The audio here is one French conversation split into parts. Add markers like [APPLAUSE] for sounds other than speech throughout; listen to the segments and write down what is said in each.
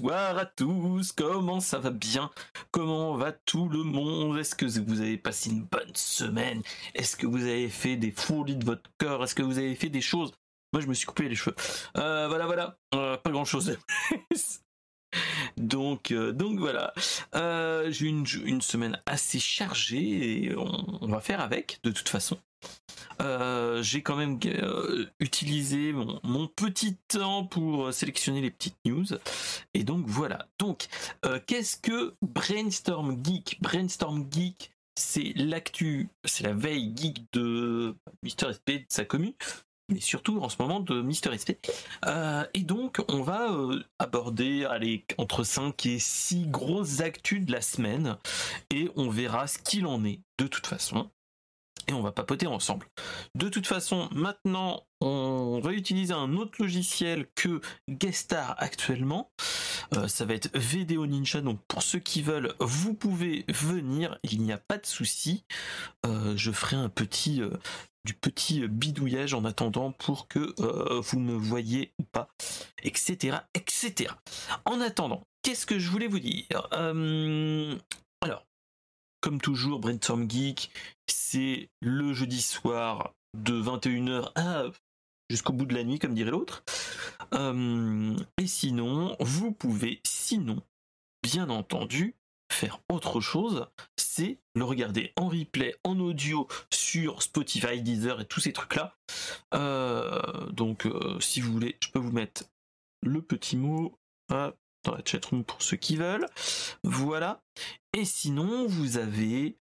Bonsoir à tous, comment ça va bien? Comment va tout le monde? Est-ce que vous avez passé une bonne semaine? Est-ce que vous avez fait des folies de votre cœur Est-ce que vous avez fait des choses? Moi je me suis coupé les cheveux. Euh, voilà, voilà, euh, pas grand chose. [LAUGHS] donc, euh, donc voilà. J'ai une, une semaine assez chargée et on va faire avec de toute façon. Euh, j'ai quand même euh, utilisé mon, petit temps pour sélectionner les petites news. Et donc voilà. Donc, euh, qu'est-ce que Brainstorm Geek? Brainstorm Geek, c'est l'actu, c'est la veille geek de Mister SP, de sa commune, mais surtout en ce moment de Mister SP. et donc, on va aborder entre 5 et 6 grosses actus de la semaine. Et on verra ce qu'il en est de toute façon et on va papoter ensemble. De toute façon, maintenant, on va utiliser un autre logiciel que Guestar actuellement. Euh, ça va être VDO Ninja, donc pour ceux qui veulent, vous pouvez venir, il n'y a pas de souci. Euh, je ferai un petit, euh, du petit bidouillage en attendant pour que vous me voyez ou pas, etc., etc. En attendant, qu'est-ce que je voulais vous dire? Alors, comme toujours, Brainstorm Geek, c'est le jeudi soir de 21h à jusqu'au bout de la nuit, comme dirait l'autre. Euh, et sinon, vous pouvez, sinon, bien entendu, faire autre chose, c'est le regarder en replay, en audio sur Spotify, Deezer et tous ces trucs-là. Euh, donc, euh, si vous voulez, je peux vous mettre le petit mot dans la chatroom pour ceux qui veulent. Voilà. Et sinon, vous avez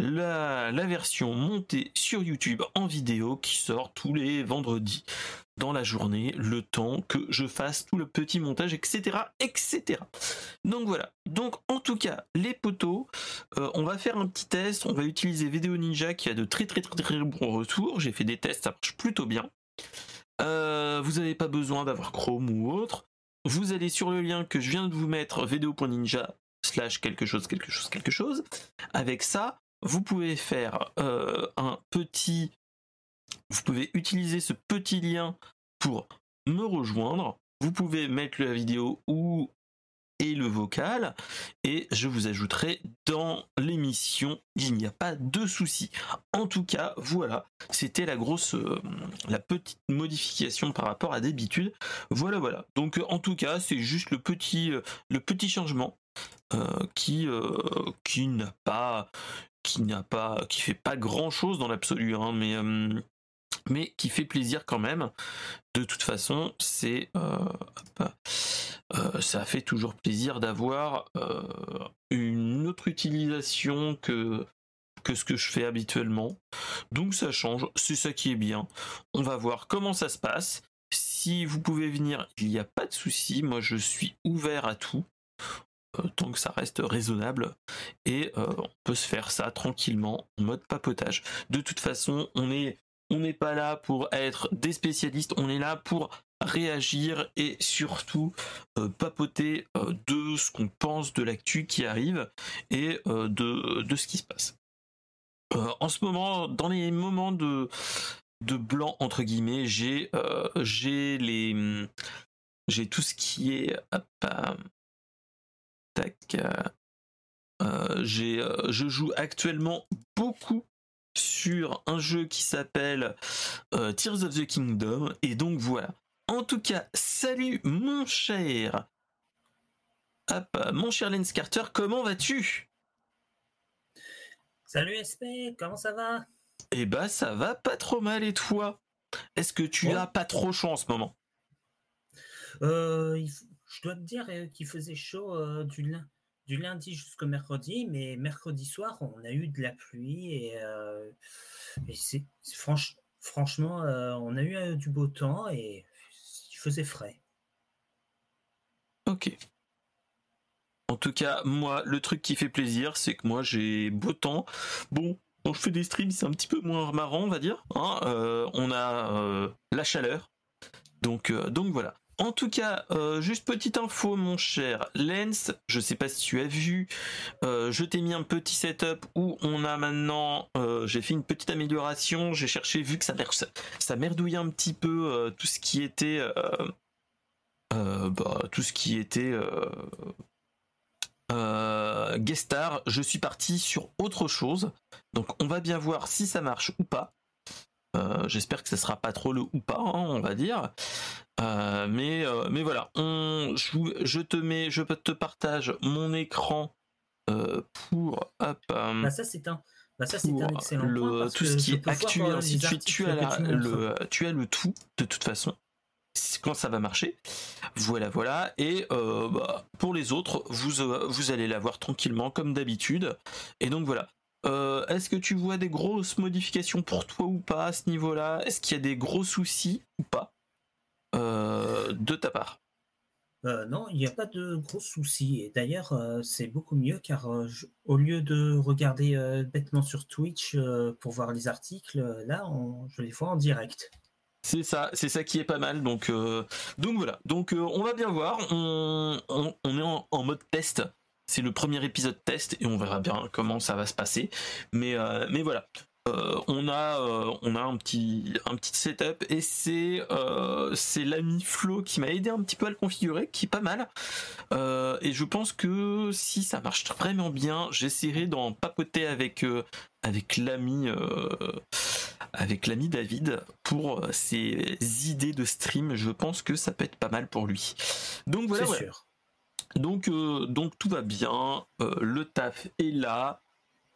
la, version montée sur YouTube en vidéo qui sort tous les vendredis dans la journée, le temps que je fasse tout le petit montage, etc. etc. Donc voilà. Donc en tout cas, les poteaux, euh, on va faire un petit test. On va utiliser Vidéo Ninja qui a de très très très très bons retours. J'ai fait des tests, ça marche plutôt bien. Euh, vous n'avez pas besoin d'avoir Chrome ou autre. Vous allez sur le lien que je viens de vous mettre, vidéo.ninja slash quelque chose, quelque chose, quelque chose. Avec ça, vous pouvez faire euh, un petit... Vous pouvez utiliser ce petit lien pour me rejoindre. Vous pouvez mettre la vidéo ou et le vocal. Et je vous ajouterai dans l'émission il n'y a pas de souci. En tout cas voilà. C'était la grosse euh, la petite modification par rapport à d'habitude. Voilà voilà. Donc en tout cas c'est juste le petit euh, le petit changement qui qui n'a pas qui n'a pas, qui fait pas grand chose dans l'absolu, hein, mais euh, mais qui fait plaisir quand même. De toute façon, c'est euh, euh, ça fait toujours plaisir d'avoir une autre utilisation que que ce que je fais habituellement. Donc ça change, c'est ça qui est bien. On va voir comment ça se passe. Si vous pouvez venir, il n'y a pas de souci. Moi, je suis ouvert à tout. Euh, tant que ça reste raisonnable et euh, on peut se faire ça tranquillement en mode papotage. De toute façon, on n'est on n'est pas là pour être des spécialistes, on est là pour réagir et surtout euh, papoter de ce qu'on pense de l'actu qui arrive et de, de, ce qui se passe. en ce moment, dans les moments de, de blanc entre guillemets, j'ai j'ai les j'ai tout ce qui est euh, euh, j'ai, euh, je joue actuellement beaucoup sur un jeu qui s'appelle Tears of the Kingdom. Et donc voilà. En tout cas, salut mon cher. mon cher Lens Carter, comment vas-tu? Salut SP, comment ça va? Eh bah ça va pas trop mal et toi? Est-ce que tu as pas trop chaud en ce moment? Euh, je dois te dire euh, qu'il faisait chaud euh, du, du, lundi jusqu'au mercredi, mais mercredi soir, on a eu de la pluie et, euh, c'est franchement, on a eu du beau temps et il faisait frais. Ok. En tout cas, moi, le truc qui fait plaisir, c'est que moi, j'ai beau temps. Bon, quand je fais des streams, c'est un petit peu moins marrant, on va dire. Hein. on a la chaleur. Donc, donc voilà. En tout cas, euh, juste petite info, mon cher Lens, je sais pas si tu as vu, euh, je t'ai mis un petit setup où on a maintenant, euh, j'ai fait une petite amélioration, j'ai cherché, vu que ça, ça merdouillait un petit peu tout ce qui était bah, tout ce qui était guest star, je suis parti sur autre chose. Donc on va bien voir si ça marche ou pas. J'espère que ce sera pas trop le ou pas, hein, on va dire. mais, mais voilà, on, je, te mets, je te partage mon écran pour. Bah, ça c'est un. Bah, ça, c'est un excellent le, tout ce qui est actuel, ainsi de suite, tu as, le, tu as le tout de toute façon quand ça va marcher. Voilà, voilà. Et euh, bah, pour les autres, vous, euh, vous allez l'avoir tranquillement comme d'habitude. Et donc voilà. Euh, est-ce que tu vois des grosses modifications pour toi ou pas à ce niveau-là? Est-ce qu'il y a des gros soucis ou pas de ta part? Euh, non, il n'y a pas de gros soucis. Et d'ailleurs, euh, c'est beaucoup mieux car euh, au lieu de regarder bêtement sur Twitch pour voir les articles, là, je les vois en direct. C'est ça, c'est ça qui est pas mal. Donc, donc voilà. Donc on va bien voir. On, est en, en, mode test. C'est le premier épisode test et on verra bien comment ça va se passer. Mais, mais voilà. Euh, on a euh, on a un petit un petit setup et c'est euh, c'est l'ami Flo qui m'a aidé un petit peu à le configurer qui est pas mal. Et je pense que si ça marche vraiment bien j'essaierai d'en papoter avec avec l'ami avec l'ami David pour ses idées de stream. Je pense que ça peut être pas mal pour lui. Donc voilà donc donc tout va bien le taf est là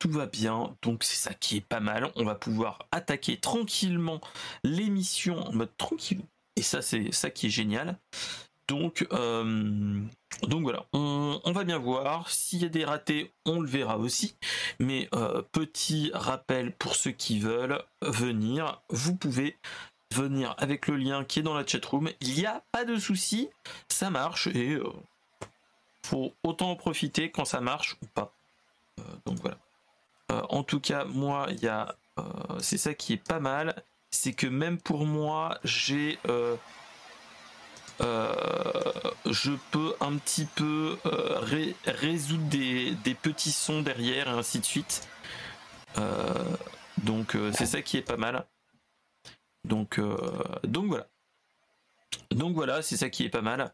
tout va bien, donc c'est ça qui est pas mal. On va pouvoir attaquer tranquillement l'émission en mode tranquille. Et ça, c'est ça qui est génial. Donc, euh, donc voilà, on, va bien voir. S'il y a des ratés, on le verra aussi. Mais euh, petit rappel pour ceux qui veulent venir, vous pouvez venir avec le lien qui est dans la chatroom. Il n'y a pas de souci, ça marche et euh, faut autant en profiter quand ça marche ou pas. donc voilà. Euh, en tout cas, moi, il y euh, c'est ça qui est pas mal, c'est que même pour moi, j'ai euh, je peux un petit peu résoudre des, petits sons derrière et ainsi de suite. donc c'est ça qui est pas mal. Donc, donc voilà. Donc voilà, c'est ça qui est pas mal.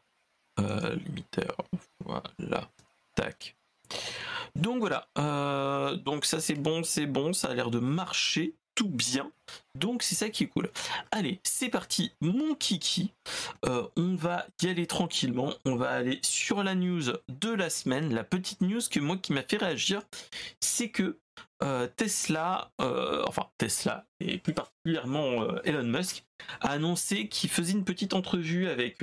Limiteur, voilà. Tac. Donc voilà, euh, donc ça c'est bon, c'est bon, ça a l'air de marcher tout bien. Donc c'est ça qui est cool. Allez, c'est parti, mon kiki. Euh, on va y aller tranquillement. On va aller sur la news de la semaine. La petite news que moi qui m'a fait réagir, c'est que euh, Tesla, enfin Tesla et plus particulièrement Elon Musk, a annoncé qu'il faisait une petite entrevue avec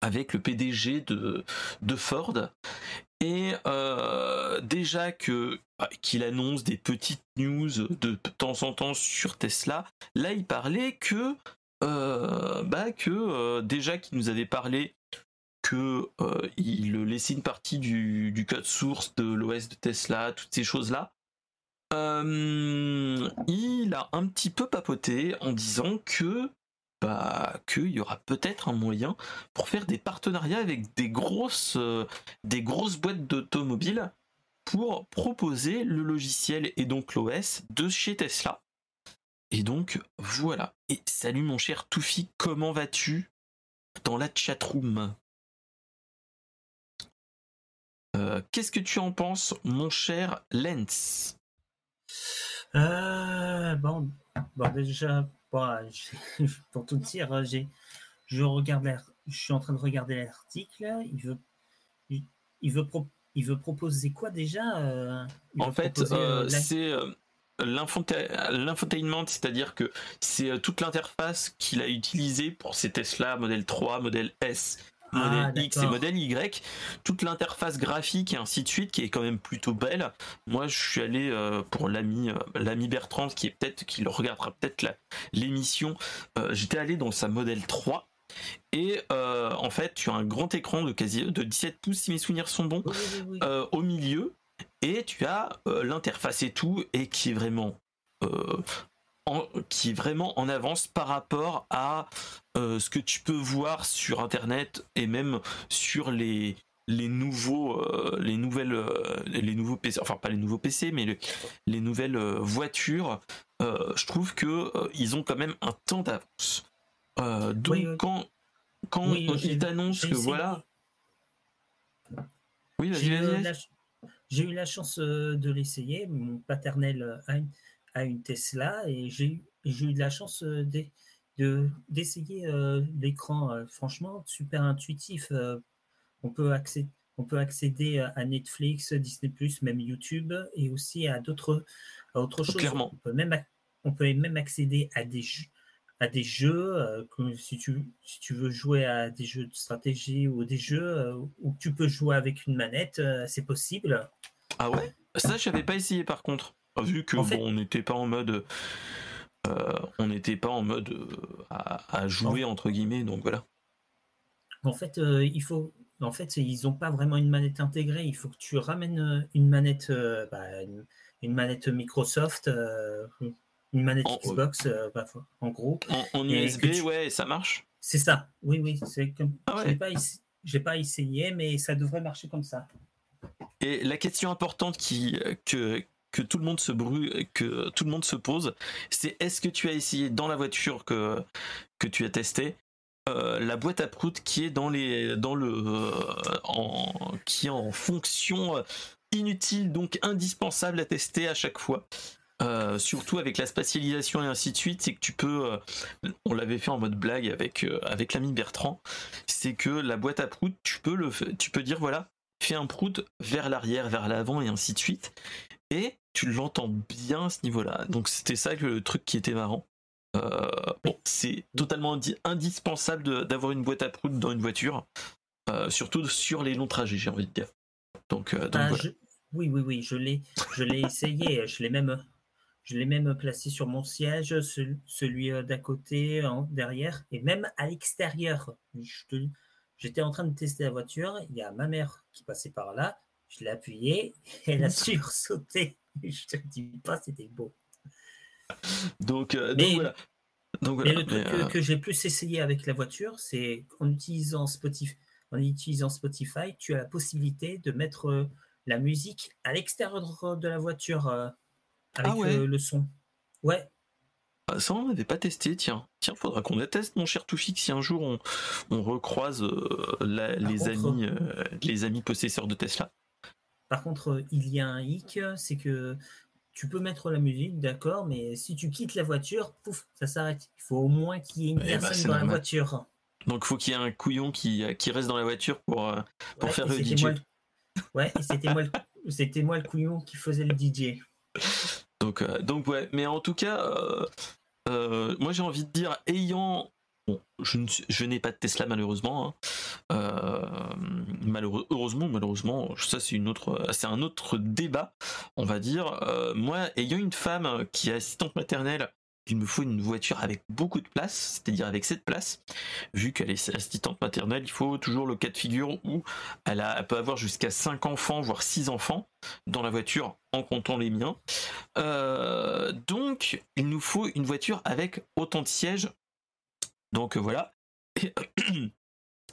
avec le PDG de, Ford et euh, déjà que bah, qu'il annonce des petites news de temps en temps sur Tesla, là il parlait que euh, bah que euh, déjà qu'il nous avait parlé que il laissait une partie du, du code source de l'OS de Tesla, toutes ces choses là. il a un petit peu papoté en disant que bah, qu'il y aura peut-être un moyen pour faire des partenariats avec des grosses, euh, des grosses boîtes d'automobiles pour proposer le logiciel et donc l'OS de chez Tesla. Et donc voilà. Et salut mon cher Toufi, comment vas-tu dans la chatroom? Euh, Qu'est-ce que tu en penses, mon cher Lens? Euh, bon, bon, déjà, [LAUGHS] pour tout dire, euh, j'ai, je regarde, je suis en train de regarder l'article. Il veut, il, veut, il veut proposer quoi déjà euh, En fait, euh, c'est l'infotainment, c'est-à-dire que c'est toute l'interface qu'il a utilisée pour ses Tesla modèle 3, modèle S modèle ah, X et modèle Y, toute l'interface graphique et ainsi de suite qui est quand même plutôt belle. Moi, je suis allé euh, pour l'ami euh, l'ami Bertrand qui est peut-être qui le regardera peut-être l'émission. Euh, j'étais allé dans sa modèle 3 et en fait, tu as un grand écran de quasi de 17 pouces si mes souvenirs sont bons au milieu et tu as l'interface et tout et qui est vraiment qui est vraiment en avance par rapport à euh, ce que tu peux voir sur internet et même sur les les nouveaux euh, les nouvelles euh, les nouveaux PC enfin pas les nouveaux PC mais les nouvelles voitures je trouve que ils ont quand même un temps d'avance donc quand quand il t'annonce que voilà. Oui, J'ai eu la chance de l'essayer. Mon paternel a une, Tesla et j'ai eu de la chance d'essayer l'écran. franchement, super intuitif. on peut accéder on peut accéder à Netflix, Disney+, même YouTube, et aussi à d'autres, à autre chose. Clairement. On peut même, on peut même accéder à des jeux, à des jeux euh, si tu, si tu veux jouer à des jeux de stratégie ou des jeux euh, où tu peux jouer avec une manette, euh, c'est possible. Ah ouais? Ça, je n'avais pas essayé par contre. Vu que on n'était pas en mode. on n'était pas en mode à, jouer entre guillemets, donc voilà. En fait, il faut en fait, ils n'ont pas vraiment une manette intégrée. Il faut que tu ramènes euh, une manette, euh, bah, une, manette Microsoft, euh, une manette Xbox, bah, en gros. En, USB, ouais, ça marche. C'est ça. Oui, oui. C'est comme. Ah J'ai pas, essayé, mais ça devrait marcher comme ça. Et la question importante qui, que, que tout le monde se brûle, que tout le monde se pose, c'est est-ce que tu as essayé dans la voiture que, que tu as testé euh, la boîte à prout qui est dans les dans le euh, en qui est en fonction inutile donc indispensable à tester à chaque fois. Euh, surtout avec la spatialisation et ainsi de suite, c'est que tu peux, on l'avait fait en mode blague avec avec l'ami Bertrand, c'est que la boîte à prout, tu peux le, tu peux dire voilà, fais un prout vers l'arrière, vers l'avant et ainsi de suite, et tu l'entends bien à ce niveau-là. Donc c'était ça le truc qui était marrant. Euh, c'est totalement indispensable d'avoir une boîte à prout dans une voiture, euh, surtout sur les longs trajets, j'ai envie de dire. Donc, euh, ah, oui, oui, oui, je l'ai, je l'ai essayé, je l'ai même, je l'ai même placé sur mon siège, celui d'à côté, derrière, et même à l'extérieur. J'étais en train de tester la voiture, il y a ma mère qui passait par là, je l'ai appuyé, [LAUGHS] elle a sursauté. Je te dis pas, c'était beau. donc, euh, voilà. Mais le truc euh, que, j'ai plus essayé avec la voiture, c'est en utilisant Spotify, en utilisant Spotify, tu as la possibilité de mettre euh, la musique à l'extérieur de la voiture avec ah le son. Ouais. Ah, ça, on n'avait pas testé, tiens. Tiens, faudra qu'on teste, mon cher Toufik, si un jour on, on recroise les, amis, les amis possesseurs de Tesla. Par contre, il y a un hic, c'est que tu peux mettre la musique, d'accord, mais si tu quittes la voiture, pouf, ça s'arrête. Il faut au moins qu'il y ait une eh bah, personne dans la voiture. Donc il faut qu'il y ait un couillon qui, qui reste dans la voiture pour, euh, pour faire le DJ. Ouais, c'était moi, le... [LAUGHS] moi le couillon qui faisait le DJ. Donc, euh, donc ouais, mais en tout cas, euh, moi j'ai envie de dire, ayant je, n'ai pas de Tesla malheureusement. Hein. Euh, heureusement, malheureusement, ça c'est une autre, c'est un autre débat, on va dire. Euh, moi, ayant une femme qui est assistante maternelle, il me faut une voiture avec beaucoup de place, c'est-à-dire avec cette place. Vu qu'elle est assistante maternelle, il faut toujours le cas de figure où elle, peut avoir jusqu'à 5 enfants, voire 6 enfants dans la voiture en comptant les miens. Euh, donc, il nous faut une voiture avec autant de sièges donc euh, voilà. [CLEARS THROAT]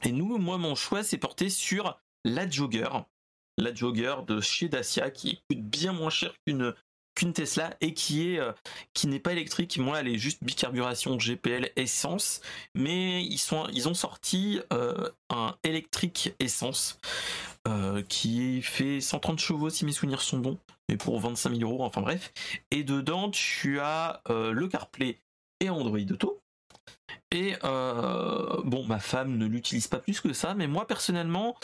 Et, nous, moi, mon choix s'est porté sur la Jogger. La Jogger de chez Dacia qui coûte bien moins cher qu'une Tesla et qui est euh, qui n'est pas électrique. Moi, elle est juste bicarburation GPL essence, mais ils sont ils ont sorti euh, un électrique essence qui fait 130 chevaux si mes souvenirs sont bons, mais pour 25 000 euros. Enfin bref. Et dedans, tu as le CarPlay et Android Auto. Et euh, bon, ma femme ne l'utilise pas plus que ça, mais moi personnellement,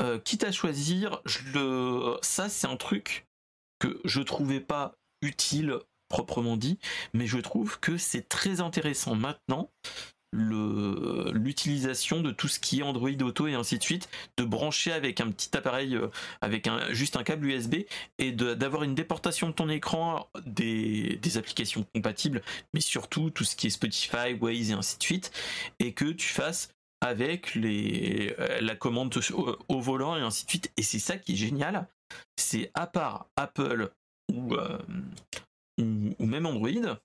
euh, quitte à choisir, ça c'est un truc que je trouvais pas utile proprement dit, mais je trouve que c'est très intéressant maintenant l'utilisation de tout ce qui est Android Auto et ainsi de suite, de brancher avec un petit appareil, euh, avec un, juste un câble USB et d'avoir une déportation de ton écran des, applications compatibles, mais surtout tout ce qui est Spotify, Waze et ainsi de suite, et que tu fasses avec les, euh, la commande au, volant et ainsi de suite. Et c'est ça qui est génial, c'est à part Apple ou, euh, ou même Android,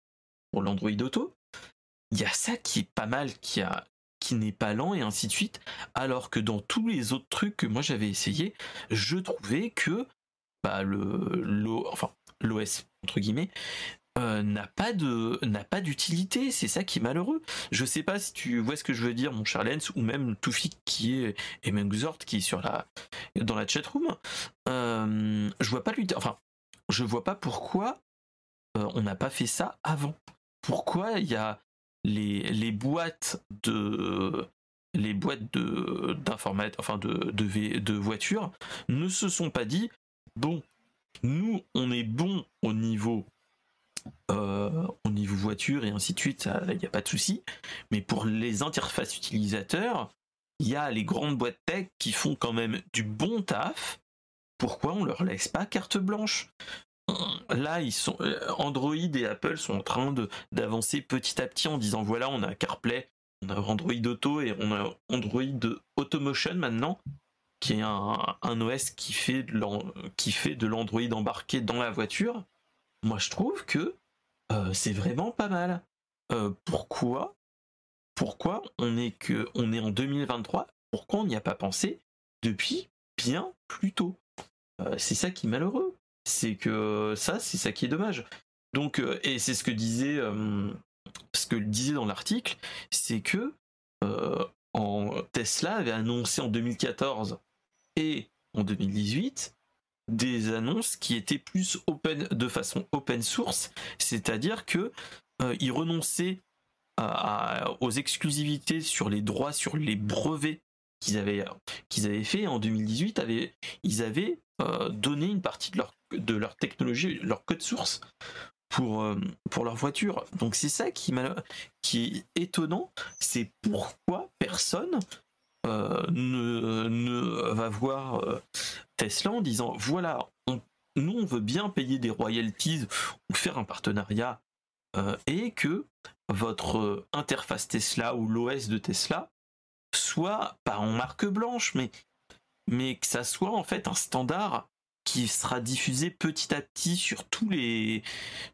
pour l'Android Auto, il y a ça qui est pas mal, qui a qui n'est pas lent et ainsi de suite, alors que dans tous les autres trucs que moi j'avais essayé, je trouvais que bah, le, l'OS entre guillemets euh, n'a pas d'utilité. C'est ça qui est malheureux. Je sais pas si tu vois ce que je veux dire, mon cher Lens, ou même Toufik qui est et même qui est sur la dans la chatroom. Euh, je vois pas. Enfin, je vois pas pourquoi euh, on n'a pas fait ça avant. Pourquoi il y a les, les boîtes de les boîtes de enfin de, de, de voitures ne se sont pas dit bon, nous on est bon au niveau euh, au niveau voiture et ainsi de suite, il n'y a pas de souci. Mais pour les interfaces utilisateurs, il y a les grandes boîtes tech qui font quand même du bon taf. Pourquoi on leur laisse pas carte blanche? Là, euh, Android et Apple sont en train d'avancer petit à petit en disant voilà, on a CarPlay, on a Android Auto et on a Android Automotion maintenant, qui est un, OS qui fait de l'Android embarqué dans la voiture. Moi, je trouve que euh, c'est vraiment pas mal. Euh, pourquoi Pourquoi on est que on est en 2023 Pourquoi on n'y a pas pensé depuis bien plus tôt? C'est ça qui est malheureux. C'est que ça, c'est ça qui est dommage. Donc, et c'est ce que disait, ce que disait dans l'article, c'est que en Tesla avait annoncé en 2014 et en 2018 des annonces qui étaient plus open de façon open source, c'est-à-dire que euh, ils renonçaient aux exclusivités sur les droits sur les brevets qu'ils avaient qu'ils avaient fait en 2018 avaient, ils avaient euh, donné une partie de leur de leur technologie leur code source pour euh, pour leur voiture. Donc c'est ça qui est étonnant. C'est pourquoi personne euh, ne, va voir euh, Tesla en disant voilà, nous on veut bien payer des royalties ou faire un partenariat et que votre interface Tesla ou l'OS de Tesla soit pas en marque blanche, mais que ça soit en fait un standard qui sera diffusé petit à petit sur tous les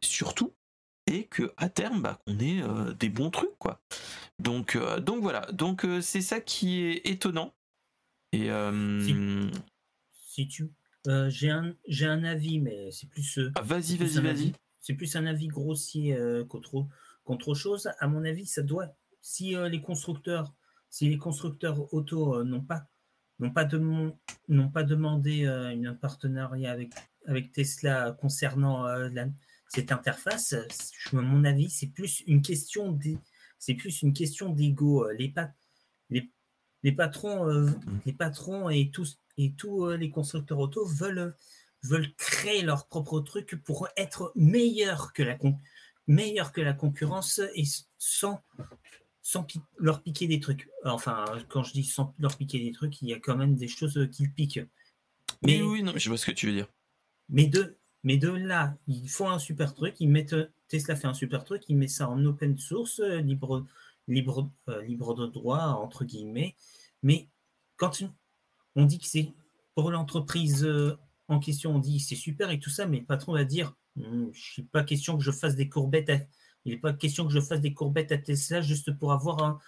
sur tout et que à terme bah, qu'on ait des bons trucs quoi. Donc, euh, donc voilà, donc euh, c'est ça qui est étonnant. Et euh, si, tu, j'ai un, j'ai un avis, mais c'est plus. Ah, vas-y, vas-y, vas-y. C'est plus un avis grossier qu'autre, qu'autre chose. À mon avis, ça doit. Si les constructeurs, si les constructeurs auto n'ont pas, n'ont pas, de, n'ont pas demandé un partenariat avec, avec Tesla concernant cette interface, à mon avis, c'est plus une question des c'est plus une question d'ego. Euh, les, les, patrons, euh, les patrons et tous, et tous euh, les constructeurs auto veulent, veulent créer leur propre truc pour être meilleurs que la, meilleur que la concurrence et sans, sans leur piquer des trucs. Enfin, quand je dis sans leur piquer des trucs, il y a quand même des choses qui piquent. Mais oui, non, je vois ce que tu veux dire. Mais de, mais de là, ils font un super truc, ils mettent Tesla fait un super truc, il met ça en open source, euh, libre, libre, euh, libre de droit, entre guillemets. Mais quand on dit que c'est pour l'entreprise euh, en question, on dit c'est super et tout ça, mais le patron va dire hum, je n'est pas question que je fasse des courbettes il n'est pas question que je fasse des courbettes à Tesla juste pour avoir un,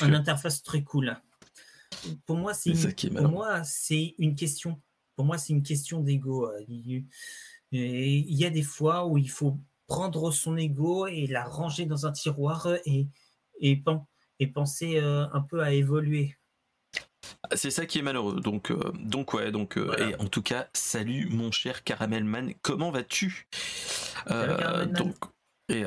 interface très cool. Pour moi, c'est une, pour moi, c'est une question. Pour moi, c'est une question d'ego. Il y a des fois où il faut prendre son ego et la ranger dans un tiroir et, et, et penser euh, un peu à évoluer. C'est ça qui est malheureux. Donc, euh, donc ouais, donc euh, et en tout cas, salut mon cher Caramelman, comment vas-tu? Donc et,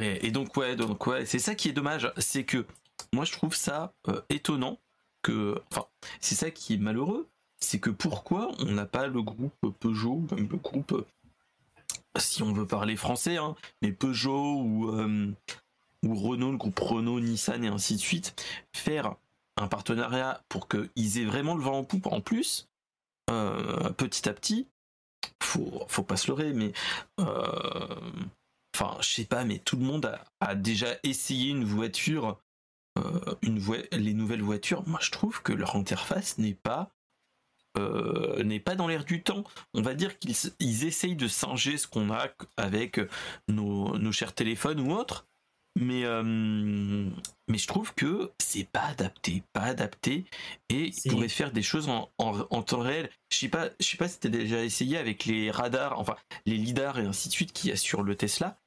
et, donc ouais, donc ouais, c'est ça qui est dommage, c'est que moi je trouve ça étonnant que, enfin, c'est ça qui est malheureux, c'est que pourquoi on n'a pas le groupe Peugeot, le groupe si on veut parler français, hein, mais Peugeot ou, euh, ou Renault, le groupe Renault, Nissan et ainsi de suite, faire un partenariat pour qu'ils aient vraiment le vent en poupe en plus, euh, petit à petit, faut, faut pas se leurrer, mais euh, enfin, je sais pas, mais tout le monde a, déjà essayé une voiture, une les nouvelles voitures. Moi, je trouve que leur interface n'est pas euh, n'est pas dans l'air du temps. On va dire qu'ils essayent de singer ce qu'on a avec nos, chers téléphones ou autres, Mais, mais je trouve que c'est pas adapté, pas adapté, et il pourrait faire des choses en, en, temps réel. Je sais pas, je sais pas si t'as déjà essayé avec les radars, enfin les lidars et ainsi de suite qu'il y a sur le Tesla.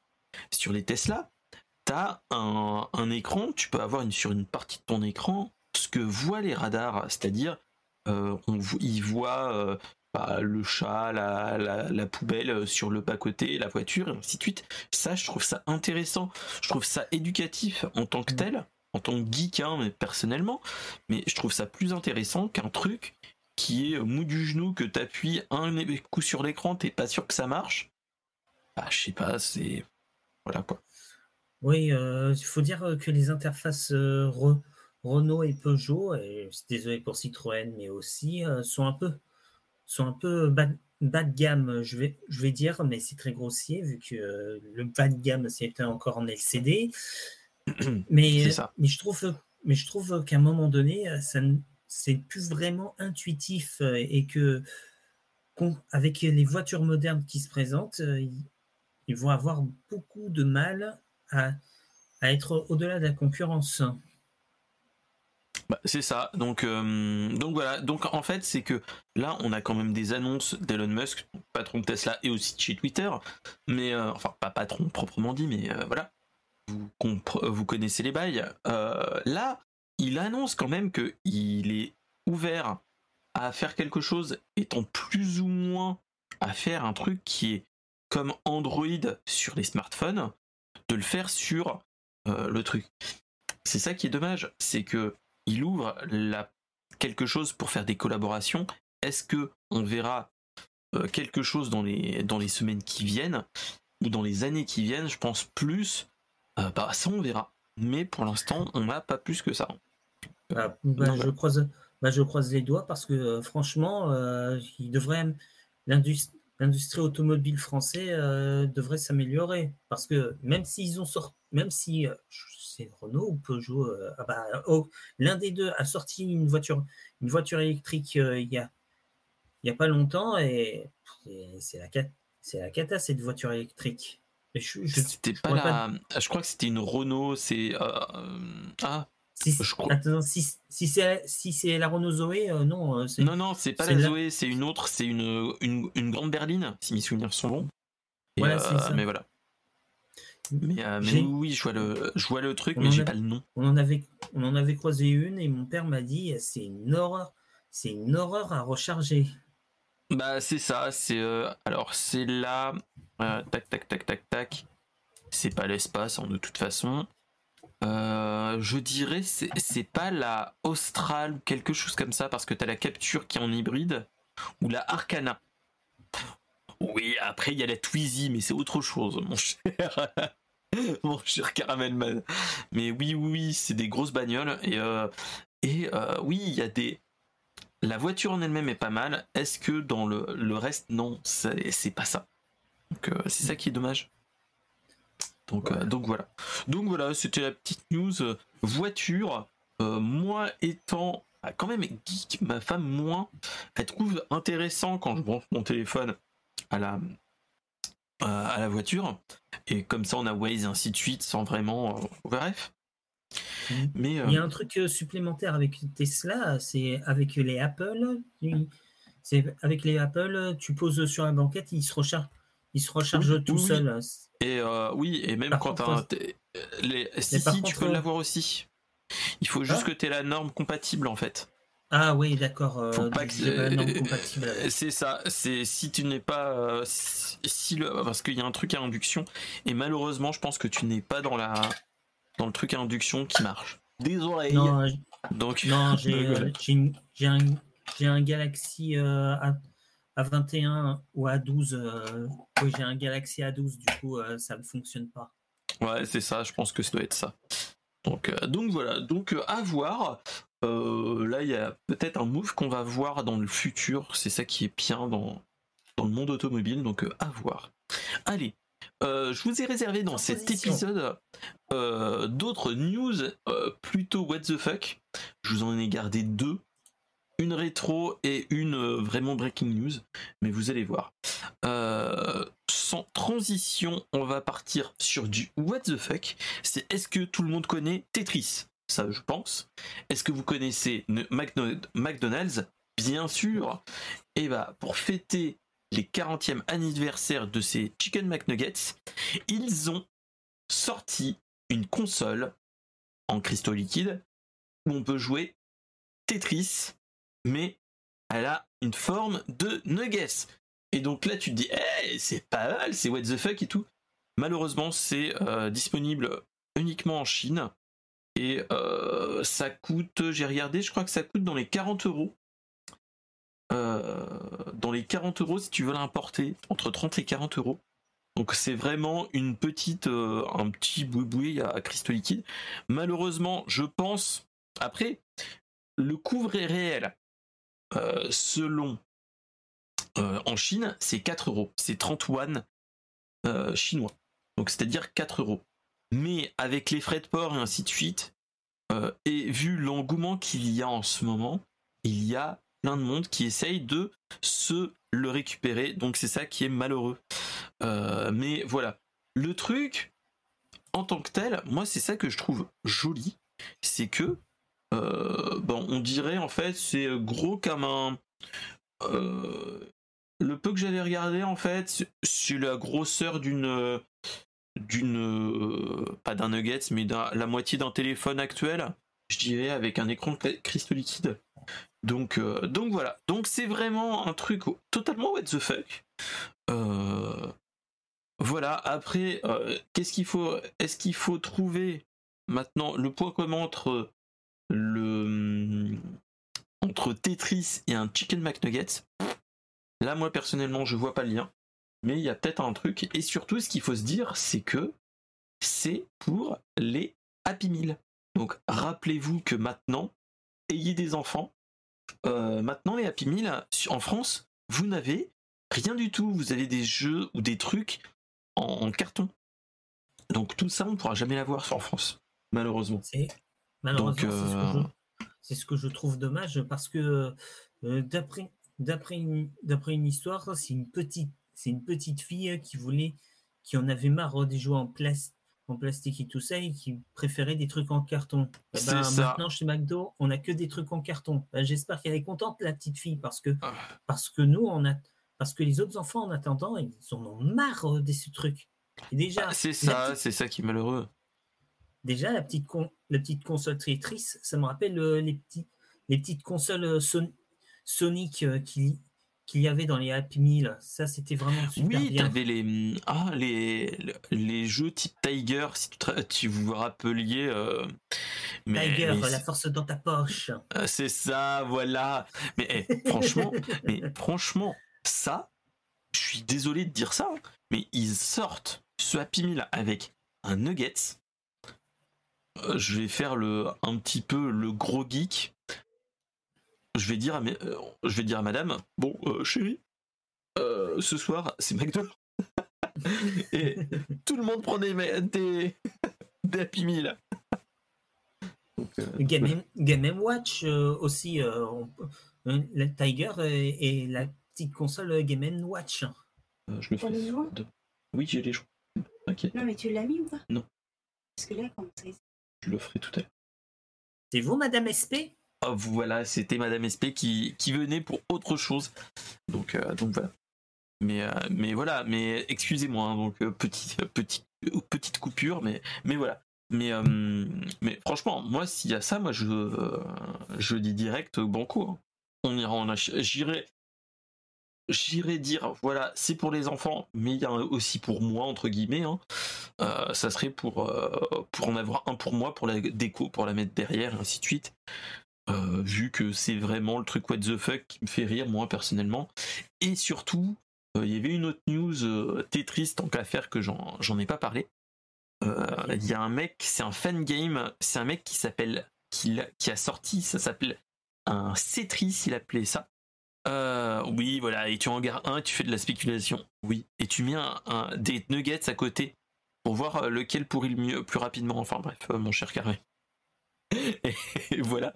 Sur les Tesla, t'as un, un écran, tu peux avoir une, sur une partie de ton écran ce que voient les radars, c'est-à-dire euh, on, ils voient euh, bah, le chat, la, la, poubelle euh, sur le bas-côté, la voiture, et ainsi de suite. Ça, je trouve ça intéressant. Je trouve ça éducatif en tant que mm. tel, en tant que geek, hein, mais personnellement. Mais je trouve ça plus intéressant qu'un truc qui est mou du genou, que t'appuies un coup sur l'écran, t'es pas sûr que ça marche. Bah, je sais pas, c'est. Voilà quoi. Oui, il faut dire que les interfaces Renault et Peugeot, et désolé pour Citroën, mais aussi, sont un peu sont un peu bas, de gamme, je vais, je vais dire, mais c'est très grossier vu que euh, le bas de gamme c'était encore en LCD. [CLEARS THROAT] mais, mais je trouve, mais je trouve qu'à un moment donné, ça c'est plus vraiment intuitif euh, et que avec les voitures modernes qui se présentent, euh, ils, vont avoir beaucoup de mal à, être au-delà de la concurrence. Bah, c'est ça. Donc, euh, donc voilà. Donc en fait, c'est que là, on a quand même des annonces d'Elon Musk, patron de Tesla et aussi de chez Twitter. Mais euh, enfin, pas patron proprement dit, mais euh, voilà. Vous, vous, connaissez les bails. là, il annonce quand même que il est ouvert à faire quelque chose, étant plus ou moins à faire un truc qui est comme Android sur les smartphones, de le faire sur le truc. C'est ça qui est dommage, c'est que il ouvre la, quelque chose pour faire des collaborations. Est-ce que on verra euh, quelque chose dans les, dans les semaines qui viennent ou dans les années qui viennent? Je pense plus. Euh, bah, ça, on verra. Mais pour l'instant, on n'a pas plus que ça. Bah, bah, je, croise, bah, je croise les doigts parce que euh, franchement, il devrait l'industrie automobile française devrait s'améliorer parce que même s'ils ont sorti, même si Renault ou Peugeot. Euh, ah bah, oh, l'un des deux a sorti une voiture, une voiture électrique euh, il y a il y a pas longtemps et, c'est la c'est la cata cette voiture électrique. Je, pas la, je crois que c'était une Renault. C'est euh, ah. Si, je crois. si, si c'est si c'est la Renault Zoé, non. non non, c'est pas la, Zoé, c'est une autre, c'est une, une, une grande berline, si mes souvenirs sont bons. mais voilà. Mais, euh, oui, je vois le, je vois le truc, mais j'ai pas le nom. On en avait, on en avait croisé une et mon père m'a dit c'est une horreur, c'est une horreur à recharger. Bah c'est ça, c'est euh, alors c'est là, euh, tac tac tac tac tac. C'est pas l'espace hein, de toute façon. Je dirais c'est pas la Austral ou quelque chose comme ça parce que t'as la capture qui est en hybride ou la Arcana. Oui, après il y a la Twizy, mais c'est autre chose, mon cher. [LAUGHS] mon cher Caramelman. Mais oui, oui, c'est des grosses bagnoles. Et, euh, et euh, oui, il y a des. La voiture en elle-même est pas mal. Est-ce que dans le, le reste, non, c'est pas ça. Donc euh, c'est ça qui est dommage. Donc, donc voilà. Donc voilà, c'était la petite news voiture. moi étant bah, quand même geek, ma femme moins, elle trouve intéressant quand je branche mon téléphone à la, à la voiture. Et comme ça, on a Waze et ainsi de suite, sans vraiment. Euh, bref. Mais, Il y a euh, un truc euh, supplémentaire avec Tesla, c'est avec les Apple. C'est avec les Apple, tu poses sur la banquette, il se recharge, il se recharge tout seul. Et oui, et même quand tu les... si, si tu peux l'avoir aussi. Il faut juste ah. que tu aies la norme compatible en fait. Ah oui, d'accord. Euh, c'est ça. C'est si tu n'es pas, euh, si, le, parce qu'il y a un truc à induction et malheureusement, je pense que tu n'es pas dans la, dans le truc à induction qui marche. Des oreilles. Non, donc non, [LAUGHS] j'ai un, un Galaxy euh, A, 21 ou A 12. oui, j'ai un Galaxy A12. Du coup, ça ne fonctionne pas. Ouais, c'est ça. Je pense que ça doit être ça. Donc, donc voilà. Donc à voir. Euh, là, il y a peut-être un move qu'on va voir dans le futur. C'est ça qui est bien dans, dans le monde automobile, donc euh, à voir. Allez, euh, je vous ai réservé dans cet épisode d'autres news plutôt what the fuck. Je vous en ai gardé deux. Une rétro et une vraiment breaking news. Mais vous allez voir. sans transition, on va partir sur du what the fuck. C'est est-ce que tout le monde connaît Tetris? Ça, je pense. Est-ce que vous connaissez McDonald's? Bien sûr. Et bah, pour fêter les 40e anniversaire de ces Chicken McNuggets, ils ont sorti une console en cristaux liquide où on peut jouer Tetris, mais elle a une forme de nuggets. Et donc là, tu te dis, hey, c'est pas mal, c'est what the fuck et tout. Malheureusement, c'est euh, disponible uniquement en Chine. Et euh, ça coûte, j'ai regardé, je crois que ça coûte dans les 40 euros. Euh, dans les 40 euros si tu veux l'importer, entre 30 et 40 euros. Donc c'est vraiment une petite, un petit boui à cristaux liquide. Malheureusement, je pense, après, le couvre est réel. Selon euh, en Chine, c'est 4 euros. C'est 30 yuan euh, chinois. Donc c'est-à-dire 4 euros. Mais avec les frais de port et ainsi de suite, euh, et vu l'engouement qu'il y a en ce moment, il y a plein de monde qui essaye de se le récupérer. Donc c'est ça qui est malheureux. mais voilà. Le truc, en tant que tel, moi c'est ça que je trouve joli. C'est que, bon, on dirait en fait, c'est gros comme un le peu que j'avais regardé en fait, c'est la grosseur d'une d'une pas d'un nuggets mais la moitié d'un téléphone actuel, je dirais avec un écran cristaux liquide. Donc euh, donc voilà. Donc c'est vraiment un truc totalement what the fuck. Euh, voilà. Après, euh, qu'est-ce qu'il faut Est-ce qu'il faut trouver maintenant le point commun entre le entre Tetris et un Chicken McNuggets Là, moi, personnellement, je vois pas le lien. Mais il y a peut-être un truc. Et surtout, ce qu'il faut se dire, c'est que c'est pour les Happy Meal. Donc, rappelez-vous que maintenant, ayez des enfants. Euh, maintenant, les Happy Meal, en France, vous n'avez rien du tout. Vous avez des jeux ou des trucs en, carton. Donc, tout ça, on ne pourra jamais l'avoir en France, malheureusement. Malheureusement, c'est ce, que je trouve dommage parce que euh, d'après d'après une, histoire, c'est une petite, c'est une petite fille qui voulait, qui en avait marre des jouets en, en plastique et tout ça et qui préférait des trucs en carton. Eh ben, maintenant chez McDo, on n'a que des trucs en carton. Ben, j'espère qu'elle est contente la petite fille parce que ah. parce que nous on a parce que les autres enfants en attendant ils en ont marre de ce truc. Et déjà, ah, c'est ça, c'est ça qui est malheureux. Déjà la petite con, la petite console Tetris, ça me rappelle euh, les petits les petites consoles euh, Sonic euh, qu'il y avait dans les Happy Meal, ça c'était vraiment super oui, bien. Oui, les ah les les jeux type Tiger si tu, vous vous rappeliez euh, Tiger, la force dans ta poche. C'est ça, voilà. Mais eh, franchement, [LAUGHS] mais franchement, ça, je suis désolé de dire ça, hein, mais ils sortent ce Happy Meal avec un nuggets. Je vais faire le un petit peu le gros geek je vais dire à, euh, je vais dire à madame, bon, euh, chérie, euh, ce soir, c'est McDo. [LAUGHS] et tout le monde prenait des, des, Happy Meal. Game, Game Watch aussi, la Tiger et, la petite console Game Watch. je le fais. Oui, j'ai les joueurs. Non, mais tu l'as mis ou pas? Non. Parce que là, comment ça Je le ferai tout à l'heure. C'est vous, Madame SP Oh, voilà, c'était Madame SP qui, qui venait pour autre chose. Donc, euh, donc voilà. Mais, euh, mais voilà, mais excusez-moi, hein, donc euh, petite, petite, petite coupure, mais, mais voilà. Mais, mais franchement, moi, s'il y a ça, moi, je, je dis direct banco. Hein. On ira en J'irai, j'irai dire, voilà, c'est pour les enfants, mais il y a aussi pour moi, entre guillemets. Hein. ça serait pour, pour en avoir un pour moi, pour la déco, pour la mettre derrière, et ainsi de suite. Euh, vu que c'est vraiment le truc what the fuck qui me fait rire moi personnellement. Et surtout, euh, il y avait une autre news euh, Tetris tant qu'à faire que j'en ai pas parlé. Il y a un mec, c'est un fan game, c'est un mec qui s'appelle, qui, qui, a sorti, ça s'appelle un Cetris, il appelait ça. Oui, voilà, et tu en gardes un, tu fais de la spéculation. Oui, et tu mets un, des nuggets à côté pour voir lequel pourrit le mieux, plus rapidement. Enfin bref, mon cher Carré. [LAUGHS] et voilà.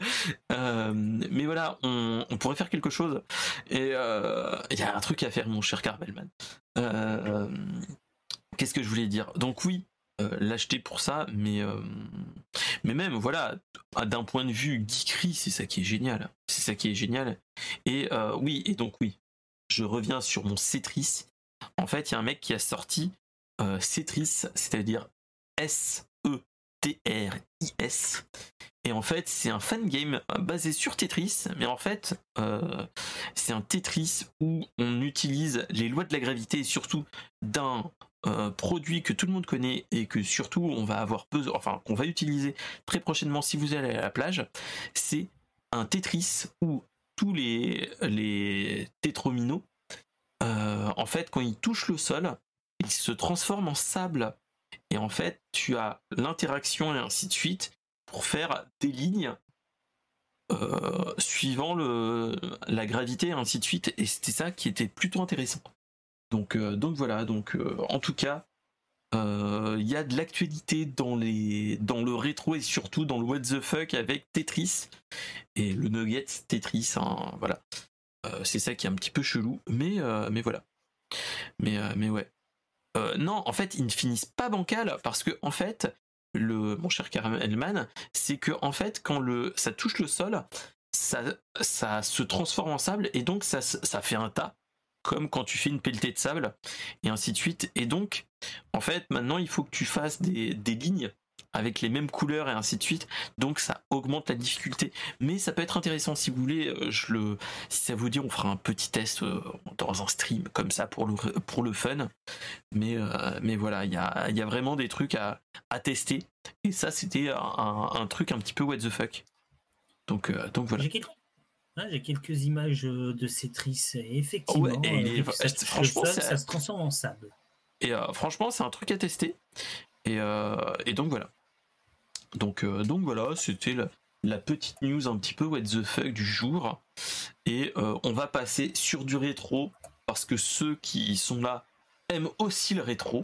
Euh, mais voilà, on, pourrait faire quelque chose. Et il euh, y a un truc à faire, mon cher Carbelman. Qu'est-ce que je voulais dire? Donc oui, l'acheter pour ça, mais mais même voilà, d'un point de vue geekery, c'est ça qui est génial. C'est ça qui est génial. Et oui, et donc oui, je reviens sur mon Cetris. En fait, il y a un mec qui a sorti Cetris, c'est-à-dire S E T R I S. Et en fait, c'est un fan game basé sur Tetris, mais en fait, c'est un Tetris où on utilise les lois de la gravité et surtout d'un produit que tout le monde connaît et que surtout on va avoir besoin, enfin qu'on va utiliser très prochainement si vous allez à la plage, c'est un Tetris où tous les, les tétrominos, euh, en fait, quand ils touchent le sol, ils se transforment en sable. Et en fait, tu as l'interaction et ainsi de suite pour faire des lignes euh, suivant le, la gravité et ainsi de suite. Et c'était ça qui était plutôt intéressant. Donc, euh, donc voilà, donc en tout cas, il y a de l'actualité dans le rétro et surtout dans le what the fuck avec Tetris et le Nuggets Tetris. Hein, voilà, c'est ça qui est un petit peu chelou, mais voilà. Mais ouais. non, en fait, ils ne finissent pas bancal parce que en fait, mon cher Caramelman, c'est que en fait, quand ça touche le sol, ça se transforme en sable et donc ça fait un tas comme quand tu fais une pelletée de sable, et ainsi de suite. Et donc, en fait, maintenant, il faut que tu fasses des, lignes avec les mêmes couleurs et ainsi de suite. Donc ça augmente la difficulté. Mais ça peut être intéressant si vous voulez. Euh, si ça vous dit, on fera un petit test euh, dans un stream comme ça pour le, fun. Mais, euh, voilà, il y a, vraiment des trucs à, tester. Et ça, c'était un, truc un petit peu what the fuck. Donc, voilà. Images de Cetris et effectivement, et ça, franchement, ça se transforme en sable. Et euh, franchement, c'est un truc à tester. Et, euh, et donc voilà. Donc, euh, donc voilà, c'était la, petite news un petit peu what the fuck du jour. Et on va passer sur du rétro parce que ceux qui sont là aiment aussi le rétro.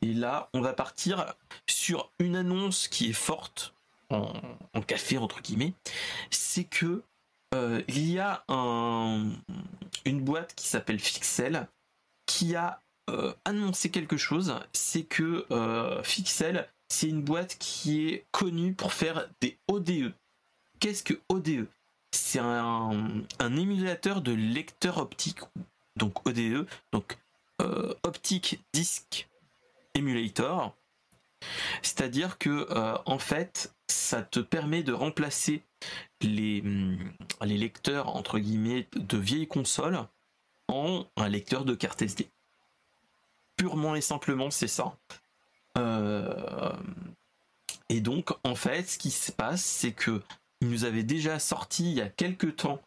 Et là, on va partir sur une annonce qui est forte en, en café entre guillemets. C'est que euh, il y a une boîte qui s'appelle Fixel qui a euh, annoncé quelque chose. C'est que euh, Fixel, c'est une boîte qui est connue pour faire des ODE. Qu'est-ce que ODE C'est un, émulateur de lecteur optique, donc ODE, donc Optic Disk Emulator. C'est-à-dire que en fait, ça te permet de remplacer les, hum, les lecteurs entre guillemets de vieilles consoles en un lecteur de carte SD. Purement et simplement, c'est ça. Euh, et donc, en fait, ce qui se passe, c'est que nous avait déjà sorti il y a quelques temps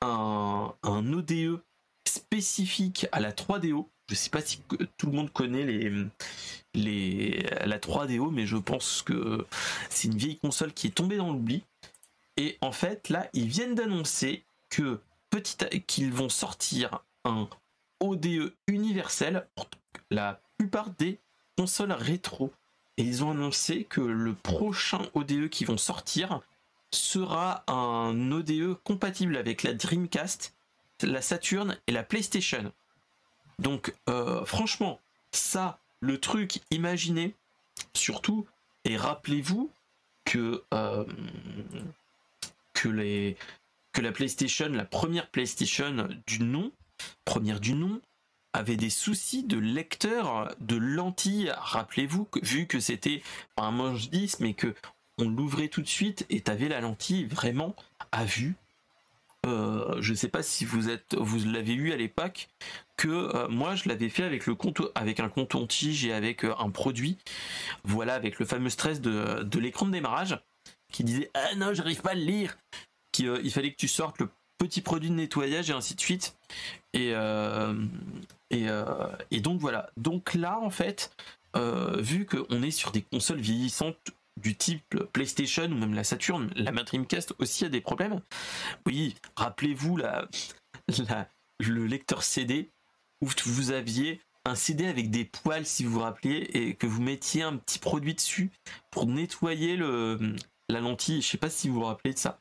un, ODE spécifique à la 3DO. Je sais pas si tout le monde connaît les, la 3DO, mais je pense que c'est une vieille console qui est tombée dans l'oubli. Et en fait, là, ils viennent d'annoncer que petit qu'ils vont sortir un ODE universel pour la plupart des consoles rétro. Et ils ont annoncé que le prochain ODE qui vont sortir sera un ODE compatible avec la Dreamcast, la Saturn et la PlayStation. Donc euh, franchement, ça, le truc, imaginez, surtout, et rappelez-vous que euh, que, que la PlayStation, la première PlayStation du nom, première du nom, avait des soucis de lecteur de lentilles. Rappelez-vous, vu que c'était un manche 10, mais que on l'ouvrait tout de suite et t'avais la lentille vraiment à vue. Euh, je sais pas si vous êtes, vous l'avez eu à l'époque, que euh, moi je l'avais fait avec le compte, avec un compte tige et avec euh, un produit, voilà, avec le fameux stress de l'écran de démarrage qui disait ah non j'arrive pas à le lire. Qu'il euh, fallait que tu sortes le petit produit de nettoyage et ainsi de suite. Et euh, euh, et, donc voilà. Donc là en fait vu qu'on est sur des consoles vieillissantes du type PlayStation ou même la Saturn, la Dreamcast aussi a des problèmes. Oui, rappelez-vous la, le lecteur CD où vous aviez un CD avec des poils si vous vous rappelez et que vous mettiez un petit produit dessus pour nettoyer le, la lentille. Je sais pas si vous vous rappelez de ça.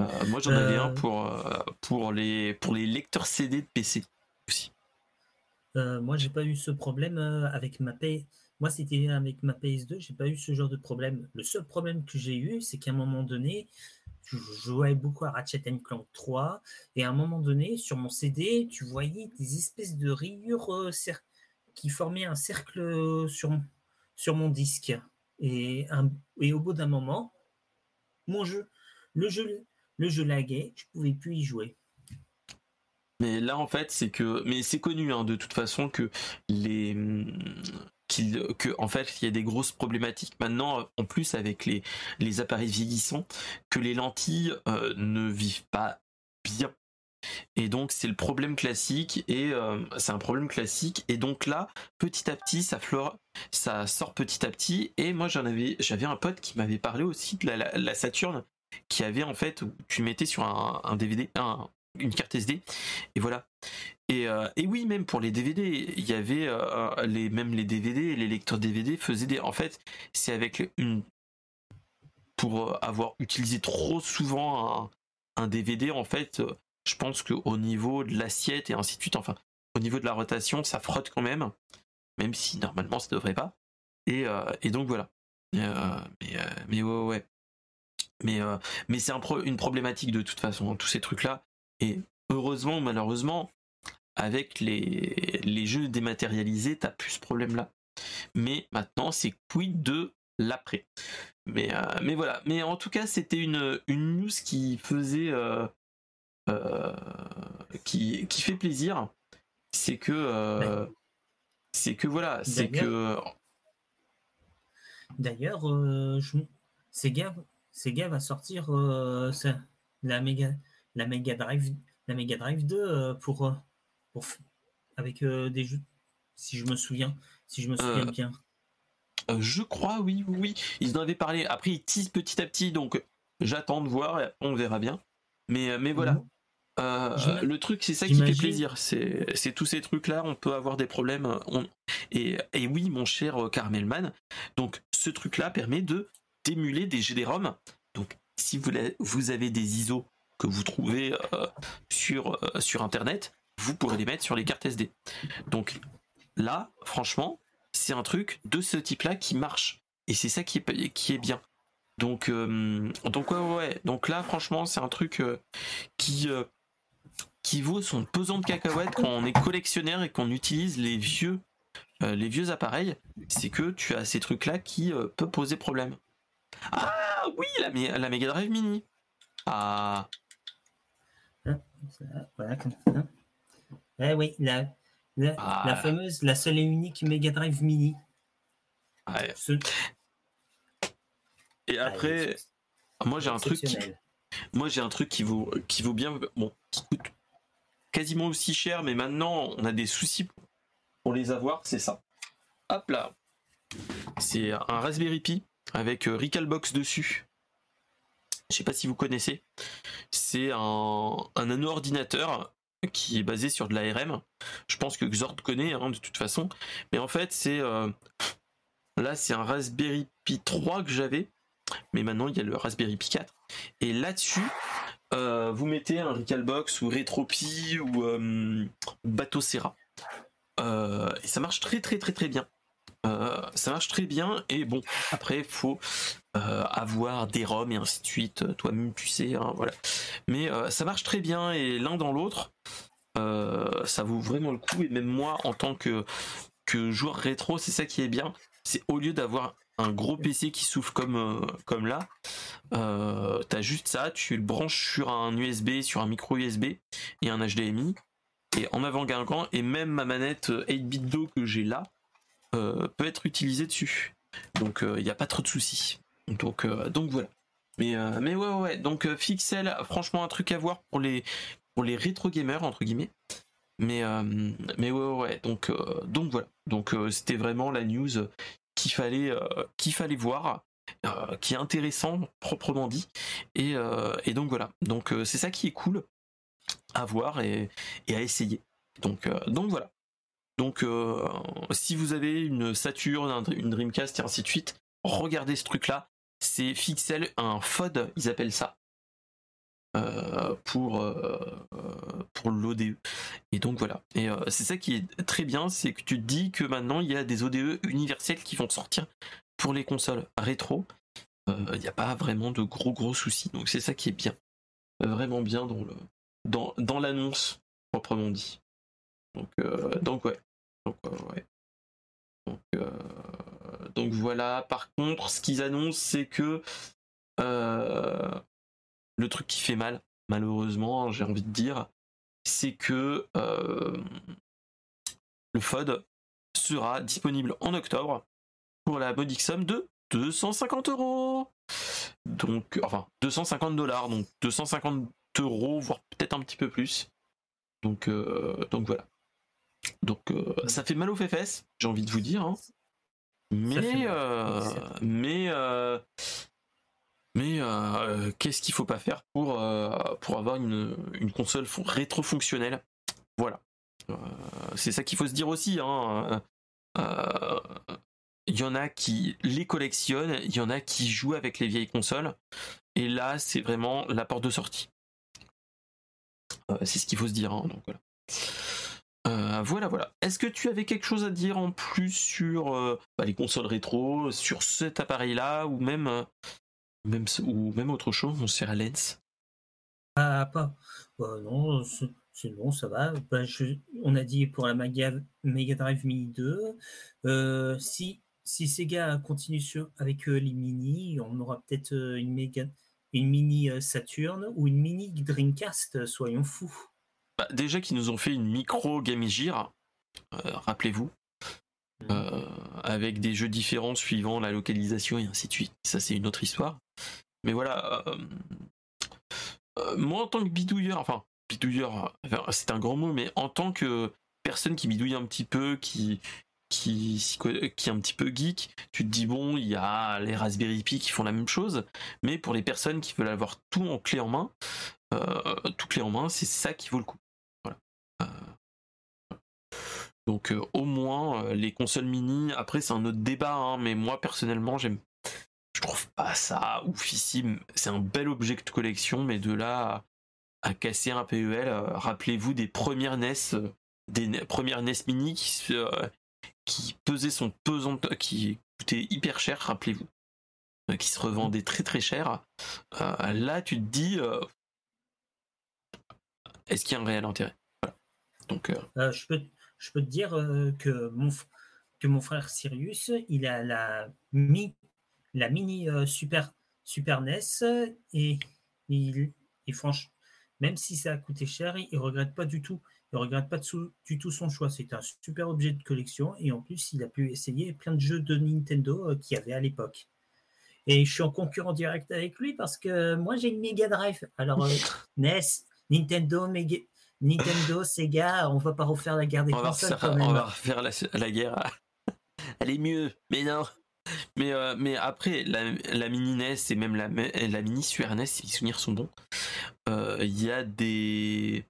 Euh, moi, j'en avais un euh. pour, euh, pour, les, pour les lecteurs CD de PC aussi. moi, j'ai pas eu ce problème avec ma PS. Moi, c'était avec ma PS2, j'ai pas eu ce genre de problème. Le seul problème que j'ai eu, c'est qu'à un moment donné, je jouais beaucoup à Ratchet Clank 3, et à un moment donné, sur mon CD, tu voyais des espèces de rayures qui formaient un cercle sur, sur mon disque. Et, et au bout d'un moment, mon jeu, le jeu, le jeu laguait, je pouvais plus y jouer. Mais là, en fait, c'est que, mais c'est connu hein, de toute façon que les, que en fait il y a des grosses problématiques. Maintenant en plus avec les, les appareils vieillissants que les lentilles euh, ne vivent pas bien et donc c'est le problème classique et euh, c'est un problème classique. Et donc là petit à petit ça flore, ça sort petit à petit. Et moi j'en avais j'avais un pote qui m'avait parlé aussi de la, la, Saturn qui avait en fait tu mettais sur un, DVD un, une carte SD et voilà. Et, euh, et, oui même pour les DVD il y avait euh, les même les DVD les lecteurs DVD faisaient des en fait c'est avec une pour avoir utilisé trop souvent un, un DVD en fait je pense qu'au niveau de l'assiette et ainsi de suite enfin au niveau de la rotation ça frotte quand même même si normalement ça devrait pas et, euh, donc voilà mais mais ouais ouais mais mais c'est un une problématique de toute façon tous ces trucs là et heureusement malheureusement, avec les, les jeux dématérialisés, t'as plus ce problème-là. Mais maintenant, c'est quid de l'après. Mais, euh, mais voilà. Mais en tout cas, c'était une, une news qui faisait. Euh, euh, qui, qui fait plaisir. C'est que. c'est que voilà. C'est que. D'ailleurs, Sega, Sega va sortir la méga la Mega Drive, la Mega Drive 2 euh, pour, euh, pour avec euh, des jeux, si je me souviens, si je me souviens bien. je crois, oui, oui, Ils en avaient parlé. Après, ils teasent petit à petit, donc j'attends de voir. On verra bien. Mais, mais voilà. Le truc, c'est ça qui fait plaisir. C'est tous ces trucs-là, on peut avoir des problèmes. et, et, oui, mon cher Carmelman, donc ce truc-là permet de d'émuler des GD-ROM. Donc, si vous, vous avez des ISO que vous trouvez euh, sur, euh, sur Internet, vous pourrez les mettre sur les cartes SD. Donc là, franchement, c'est un truc de ce type-là qui marche. Et c'est ça qui est, qui est bien. Donc, euh, donc ouais, ouais, Donc là, franchement, c'est un truc qui, qui vaut son pesant de cacahuètes quand on est collectionneur et qu'on utilise les vieux, les vieux appareils. C'est que tu as ces trucs-là qui peuvent poser problème. Ah oui, la, la Mega Drive Mini. Ah, voilà, comme ça. Eh oui, la, la, ah. fameuse, la seule et unique Mega Drive Mini. Et après, moi j'ai un truc qui, moi j'ai un truc qui vaut, qui vaut bien, bon, qui coûte quasiment aussi cher, mais maintenant on a des soucis pour les avoir, c'est ça. Hop là, c'est un Raspberry Pi avec euh, Recalbox dessus. Je sais pas si vous connaissez. C'est un, un anneau ordinateur qui est basé sur de l'ARM. Je pense que Xord connaît hein, de toute façon. Mais en fait, c'est euh, là, c'est un Raspberry Pi 3 que j'avais. Mais maintenant, il y a le Raspberry Pi 4. Et là-dessus, euh, vous mettez un Recalbox ou RetroPie ou euh, Bateau Serra. et ça marche très très très très bien. ça marche très bien et bon après faut euh, avoir des ROM et ainsi de suite. Euh, toi-même, tu sais, hein, voilà. Mais euh, ça marche très bien et l'un dans l'autre, ça vaut vraiment le coup. Et même moi, en tant que joueur rétro, c'est ça qui est bien. C'est au lieu d'avoir un gros PC qui souffle comme, comme là, t'as juste ça, tu le branches sur un USB, sur un micro USB et un HDMI. Et en avant guingant, et même ma manette 8-bit Do que j'ai là peut être utilisée dessus. Donc il n'y a pas trop de soucis. Donc, euh, donc voilà. Mais, euh, mais ouais, ouais, donc euh, Fixel, franchement, un truc à voir pour les, pour les rétro gamers, entre guillemets. Mais, mais ouais, ouais, donc, donc voilà. Donc c'était vraiment la news qu'il fallait, qu'il fallait voir. qui est intéressant proprement dit et, et donc voilà donc c'est ça qui est cool à voir et, et à essayer donc donc voilà donc si vous avez une Saturn une Dreamcast et ainsi de suite regardez ce truc là c'est Fixel, un FOD, ils appellent ça. Pour, pour l'ODE. Et donc voilà. Et c'est ça qui est très bien, c'est que tu te dis que maintenant il y a des ODE universels qui vont sortir pour les consoles rétro. Il n'y a pas vraiment de gros gros soucis. Donc c'est ça qui est bien. Vraiment bien dans dans, dans l'annonce proprement dit. Donc, donc ouais. Donc voilà. Par contre, ce qu'ils annoncent, c'est que le truc qui fait mal, malheureusement, j'ai envie de dire, c'est que euh, le FOD sera disponible en octobre pour la modique somme de 250 euros. Donc, enfin, 250 dollars, donc 250 euros, voire peut-être un petit peu plus. Donc, euh, donc voilà. Donc, euh, ça fait mal aux fesses, j'ai envie de vous dire. Hein. Mais, mais mais euh, qu'est-ce qu'il faut pas faire pour, euh, pour avoir une, console rétro-fonctionnelle? Voilà. Euh, c'est ça qu'il faut se dire aussi. Hein. Il y en a qui les collectionnent, il y en a qui jouent avec les vieilles consoles. Et là, c'est vraiment la porte de sortie. c'est ce qu'il faut se dire. Hein, donc voilà. voilà, voilà. Est-ce que tu avais quelque chose à dire en plus sur bah, les consoles rétro, sur cet appareil-là, ou même même, ou même autre chose, on sert à Lens Ah, pas. Bah, non, c'est bon, ça va. Bah, on a dit pour la Mega, Drive Mini 2. Euh, si, si Sega continue sur, avec euh, les mini, on aura peut-être euh, une, une mini Saturn ou une mini Dreamcast, soyons fous. Bah, déjà qu'ils nous ont fait une micro Game Gear, rappelez-vous. Euh, avec des jeux différents suivant la localisation et ainsi de suite. Ça, c'est une autre histoire. Mais voilà, euh, euh, moi en tant que bidouilleur, enfin, bidouilleur, c'est un grand mot, mais en tant que personne qui bidouille un petit peu, qui, qui, qui est un petit peu geek, tu te dis bon, il y a les Raspberry Pi qui font la même chose, mais pour les personnes qui veulent avoir tout en clé en main, tout clé en main, c'est ça qui vaut le coup. Voilà. Donc euh, au moins euh, les consoles mini, après c'est un autre débat, hein, mais moi personnellement j'aime je trouve pas ça oufissime. C'est un bel objet de collection, mais de là à, casser un PEL, euh, rappelez-vous des premières NES, des premières NES mini qui, qui pesaient son pesant, qui coûtaient hyper cher, rappelez-vous, qui se revendaient très très cher. là tu te dis, est-ce qu'il y a un réel intérêt? Donc, je je peux te dire euh, que, mon, que mon frère Sirius, il a la, mi, la mini euh, Super, Super NES et, il, et franchement, même si ça a coûté cher, il ne regrette pas du tout. Il regrette pas du tout son choix. C'est un super objet de collection et en plus, il a pu essayer plein de jeux de Nintendo euh, qu'il y avait à l'époque. Et je suis en concurrent direct avec lui parce que moi j'ai une Mega Drive. Alors [LAUGHS] NES, Nintendo, Mega, Nintendo, Sega, on va pas refaire la guerre des consoles quand même. On va refaire la, guerre. [LAUGHS] Elle est mieux, mais non. Mais, euh, mais après, la, mini NES et même la, la mini Super NES, si les souvenirs sont bons, euh, il y a des.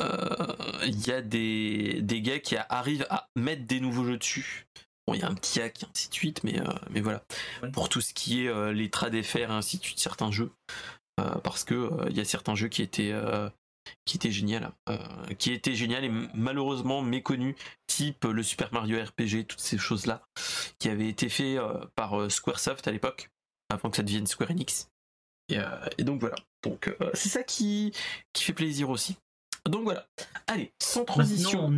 Euh, il y a des, des gars qui arrivent à mettre des nouveaux jeux dessus. Bon, il y a un petit hack ainsi de suite, mais, mais voilà. Pour tout ce qui est les trades FR et ainsi de suite, certains jeux. parce que il y a certains jeux qui étaient qui était génial, euh, qui était génial et malheureusement méconnu, type le Super Mario RPG, toutes ces choses-là, qui avaient été fait euh, par euh, Squaresoft à l'époque, avant que ça devienne Square Enix. Et, donc voilà. Donc c'est ça qui, qui fait plaisir aussi. Donc voilà. Allez, sans transition.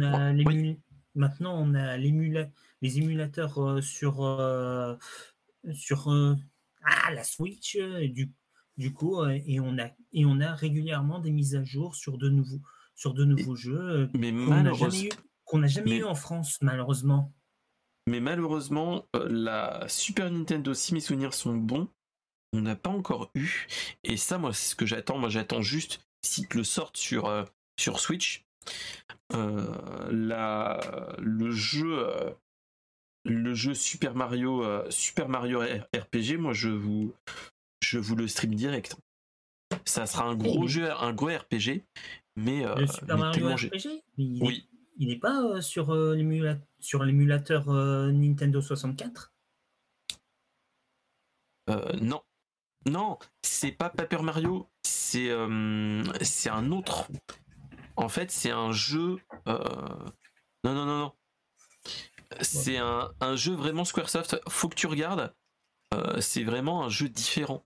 Maintenant, on a, les émulateurs sur, sur ah, la Switch, du du coup, euh, et on a et on a régulièrement des mises à jour sur de nouveaux sur de nouveaux jeux euh, mais qu'on n'a jamais, eu, en France malheureusement. Mais malheureusement, euh, la Super Nintendo, si mes souvenirs sont bons, on n'a pas encore eu. Et ça, moi, c'est ce que j'attends. Moi, j'attends juste s'ils le sortent sur sur Switch. la, le jeu le jeu Super Mario Super Mario RPG, moi je vous je vous le stream direct. Ça sera un gros jeu, un gros RPG, mais. Euh, le Super Mario RPG il Oui. il n'est pas euh, sur euh, l'émulateur Nintendo 64 Non. Non, c'est pas Paper Mario, c'est c'est un autre. En fait, c'est un jeu. Non, non, non, non. C'est un, un, jeu vraiment Squaresoft. Faut que tu regardes. c'est vraiment un jeu différent.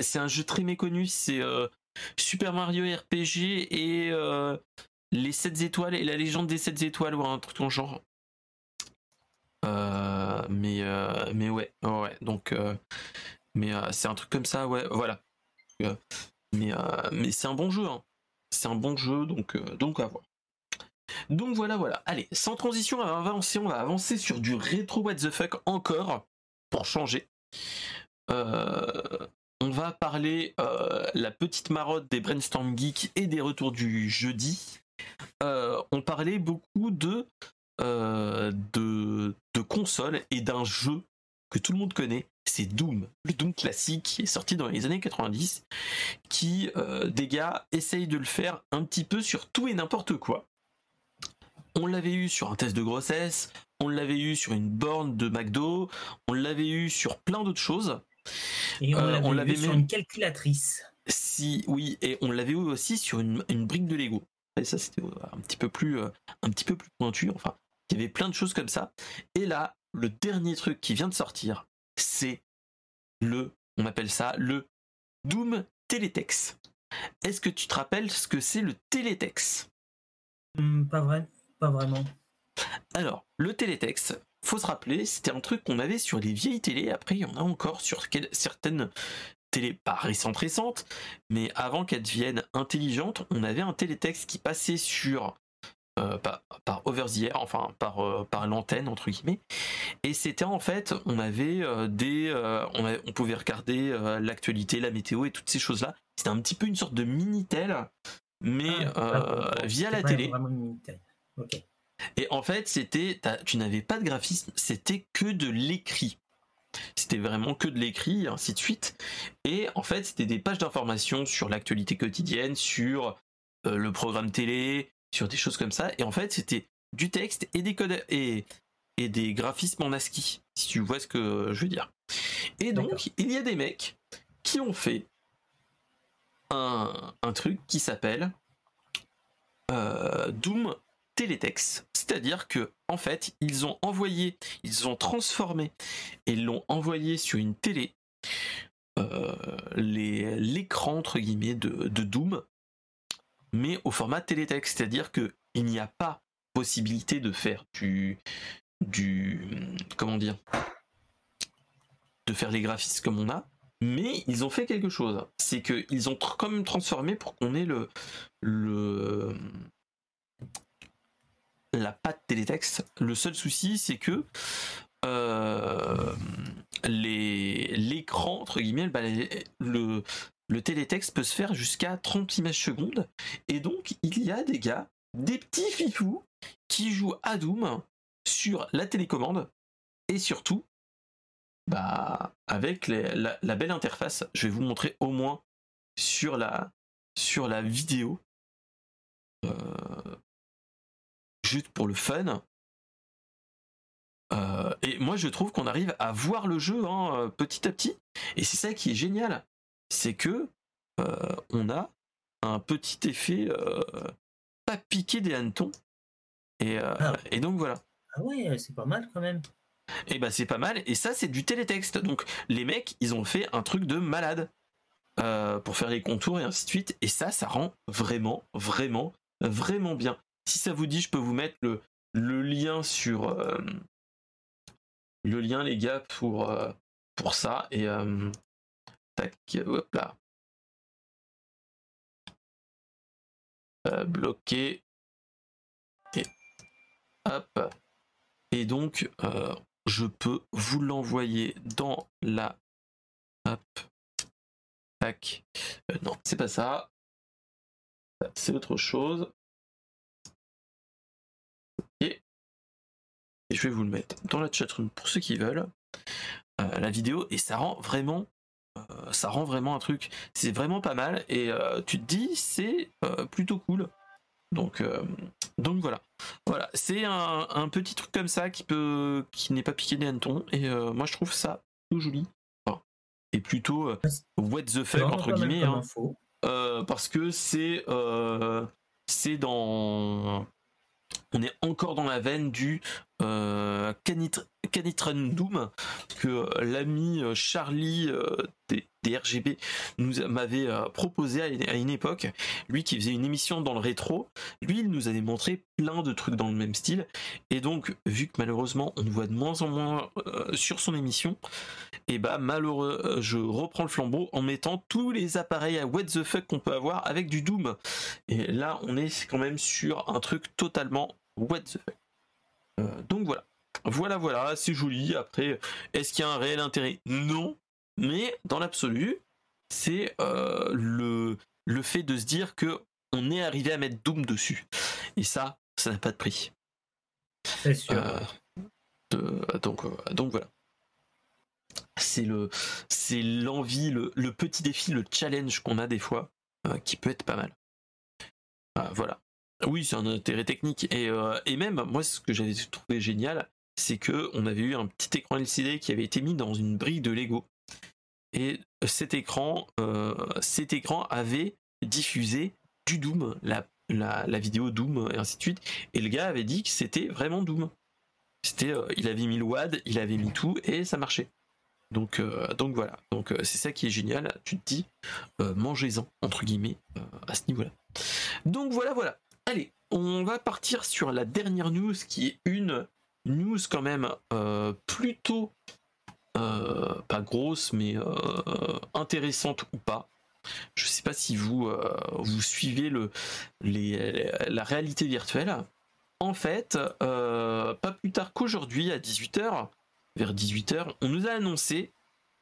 C'est un jeu très méconnu. C'est Super Mario RPG et les 7 étoiles et la légende des 7 étoiles ou un truc en genre. mais mais ouais, ouais. Donc mais c'est un truc comme ça, ouais, voilà. mais mais c'est un bon jeu. Hein. C'est un bon jeu, donc donc à voir. Donc voilà, voilà. Allez, sans transition, on va avancer, on va avancer sur du rétro what the fuck encore pour changer. Euh, on va parler euh, la petite marotte des brainstorm geeks et des retours du jeudi. Euh, on parlait beaucoup de, de, de consoles et d'un jeu que tout le monde connaît, c'est Doom, le Doom classique qui est sorti dans les années 90, qui des gars essayent de le faire un petit peu sur tout et n'importe quoi. On l'avait eu sur un test de grossesse, on l'avait eu sur une borne de McDo, on l'avait eu sur plein d'autres choses. Et on euh, l'avait sur une calculatrice. Si, oui, et on l'avait eu aussi sur une, brique de Lego. Et ça, c'était un petit peu plus, euh, un petit peu plus pointu. Enfin, il y avait plein de choses comme ça. Et là, le dernier truc qui vient de sortir, c'est le, on appelle ça le Doom Teletext. Est-ce que tu te rappelles ce que c'est le Teletext hmm, Pas vrai, pas vraiment. Alors, le Teletext, faut se rappeler, c'était un truc qu'on avait sur les vieilles télés. Après, il y en a encore sur certaines télés, pas récentes récentes, mais avant qu'elles deviennent intelligentes, on avait un télétexte qui passait sur euh, par, over the air, enfin par, euh, par l'antenne entre guillemets. Et c'était en fait, on avait euh, des, on, pouvait regarder l'actualité, la météo et toutes ces choses-là. C'était un petit peu une sorte de minitel, mais ah, via la télé. Et en fait, c'était, tu n'avais pas de graphisme, c'était que de l'écrit. C'était vraiment que de l'écrit, ainsi de suite. Et en fait, c'était des pages d'information sur l'actualité quotidienne, sur euh, le programme télé, sur des choses comme ça. Et en fait, c'était du texte et des codes et, et des graphismes en ASCII, si tu vois ce que je veux dire. Et donc, il y a des mecs qui ont fait un, truc qui s'appelle euh, Doom télétexte. C'est-à-dire que, en fait, ils ont envoyé, ils ont transformé et l'ont envoyé sur une télé euh, l'écran entre guillemets de, Doom, mais au format télétexte. C'est-à-dire que il n'y a pas possibilité de faire du du comment dire de faire les graphismes comme on a mais ils ont fait quelque chose c'est qu'ils ont quand même transformé pour qu'on ait le le la patte télétexte. Le seul souci, c'est que euh, l'écran, entre guillemets, bah, le, le télétexte peut se faire jusqu'à 30 images secondes. Et donc, il y a des gars, des petits fifous, qui jouent à Doom sur la télécommande et surtout bah, avec la, belle interface. Je vais vous montrer au moins sur la, sur la vidéo. Euh, juste pour le fun. Euh, et moi, je trouve qu'on arrive à voir le jeu hein, euh, petit à petit. Et c'est ça qui est génial. C'est que euh, on a un petit effet pas piqué des hannetons. Et, ah. et donc voilà. Ah ouais, c'est pas mal quand même. Et bah c'est pas mal. Et ça, c'est du télétexte. Donc les mecs, ils ont fait un truc de malade. pour faire les contours et ainsi de suite. Et ça, ça rend vraiment, vraiment, vraiment bien. Si ça vous dit, je peux vous mettre le, lien sur euh, le lien les gars pour euh, pour ça. Et euh, tac hop là. Bloqué. Et hop. Et donc je peux vous l'envoyer dans la hop tac. Non c'est pas ça. C'est autre chose je vais vous le mettre dans la chatroom pour ceux qui veulent. Euh, la vidéo et ça rend vraiment euh, ça rend vraiment un truc. C'est vraiment pas mal et euh, tu te dis c'est plutôt cool. Donc donc voilà. Voilà c'est un, petit truc comme ça qui peut qui n'est pas piqué des hannetons et moi je trouve ça tout joli. Est plutôt what the fuck entre guillemets, hein. parce que c'est c'est dans on est encore dans la veine du euh, Doom que l'ami euh, Charlie euh, des, RGB nous m'avait euh, proposé à, une époque. Lui qui faisait une émission dans le rétro, lui il nous avait montré plein de trucs dans le même style. Et donc vu que malheureusement on nous voit de moins en moins sur son émission, et bah malheureux je reprends le flambeau en mettant tous les appareils à what the fuck qu'on peut avoir avec du Doom. Et là on est quand même sur un truc totalement what the fuck. Euh, donc voilà. Voilà, voilà, c'est joli. Après, est-ce qu'il y a un réel intérêt? Non. Mais dans l'absolu, c'est euh, le, le fait de se dire que on est arrivé à mettre Doom dessus. Et ça, ça n'a pas de prix. C'est sûr. Euh, donc, donc voilà. C'est le, c'est l'envie, le, le, petit défi, le challenge qu'on a des fois, qui peut être pas mal. voilà. Oui, c'est un intérêt technique. Et, euh, et, même, moi, ce que j'avais trouvé génial, c'est que on avait eu un petit écran LCD qui avait été mis dans une brique de Lego. Et cet écran, euh, cet écran avait diffusé du Doom, la, la, vidéo Doom et ainsi de suite. Et le gars avait dit que c'était vraiment Doom. C'était, euh, il avait mis le WAD, il avait mis tout et ça marchait. Donc, donc voilà. Donc c'est ça qui est génial. Tu te dis, mangez-en entre guillemets à ce niveau-là. Donc voilà, voilà. Allez, on va partir sur la dernière news qui est une news quand même euh, plutôt euh, pas grosse mais euh, intéressante ou pas. Je ne sais pas si vous, suivez la réalité virtuelle. En fait, pas plus tard qu'aujourd'hui à 18h, vers 18h, on nous a annoncé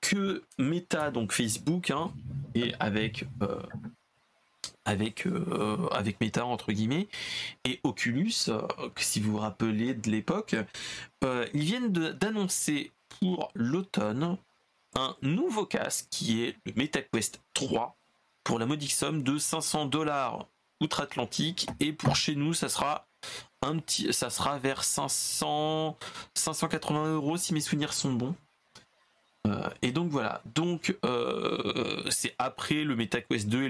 que Meta, donc Facebook, hein, et avec avec, euh, avec Meta entre guillemets et Oculus, euh, si vous vous rappelez de l'époque, euh, ils viennent d'annoncer pour l'automne un nouveau casque qui est le MetaQuest 3 pour la modique somme de 500 dollars outre-Atlantique. Et pour chez nous ça sera un petit ça sera vers 500 580 euros si mes souvenirs sont bons euh, et donc voilà, donc euh, c'est après le MetaQuest 2 et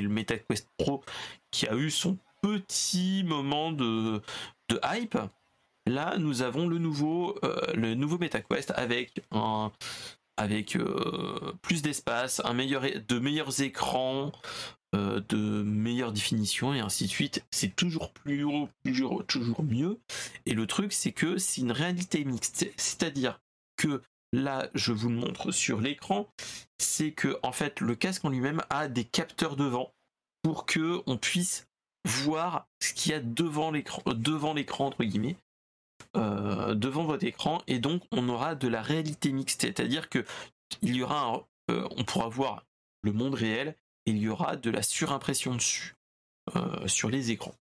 le, MetaQuest Pro qui a eu son petit moment de, hype. Là, nous avons le nouveau, euh, le nouveau MetaQuest avec avec plus d'espace, meilleur, de meilleurs écrans, de meilleure définition et ainsi de suite. C'est toujours plus haut, toujours mieux. Et le truc, c'est que c'est une réalité mixte, c'est-à-dire que là je vous le montre sur l'écran, c'est que en fait le casque en lui-même a des capteurs devant pour que on puisse voir ce qu'il y a devant l'écran, devant l'écran entre guillemets, euh, devant votre écran, et donc on aura de la réalité mixte, c'est-à-dire que il y aura, euh, on pourra voir le monde réel et il y aura de la surimpression dessus euh, sur les écrans.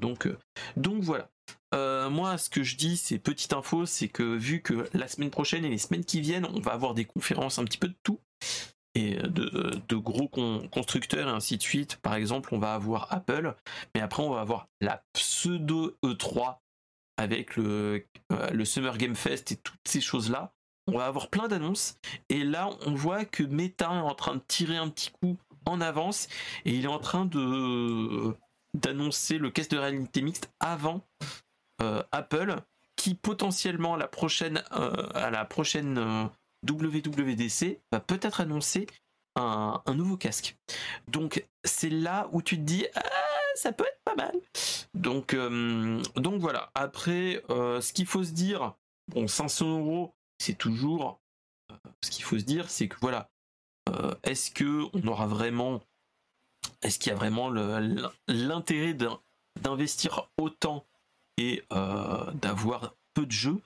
Donc, donc voilà. Euh, moi, ce que je dis, c'est petite info, c'est que vu que la semaine prochaine et les semaines qui viennent, on va avoir des conférences un petit peu de tout et de, gros constructeurs et ainsi de suite. Par exemple, on va avoir Apple, mais après on va avoir la pseudo E3 avec euh, le Summer Game Fest et toutes ces choses-là. On va avoir plein d'annonces et là on voit que Meta est en train de tirer un petit coup en avance et il est en train de d'annoncer le casque de réalité mixte avant euh, Apple qui potentiellement à la prochaine, euh, euh, WWDC va peut-être annoncer un, nouveau casque. Donc c'est là où tu te dis ah, ça peut être pas mal. Donc donc voilà. Après ce qu'il faut se dire, bon 500 euros c'est toujours ce qu'il faut se dire c'est que voilà est-ce que on aura vraiment est-ce qu'il y a vraiment l'intérêt d'investir autant et euh, d'avoir peu de jeux?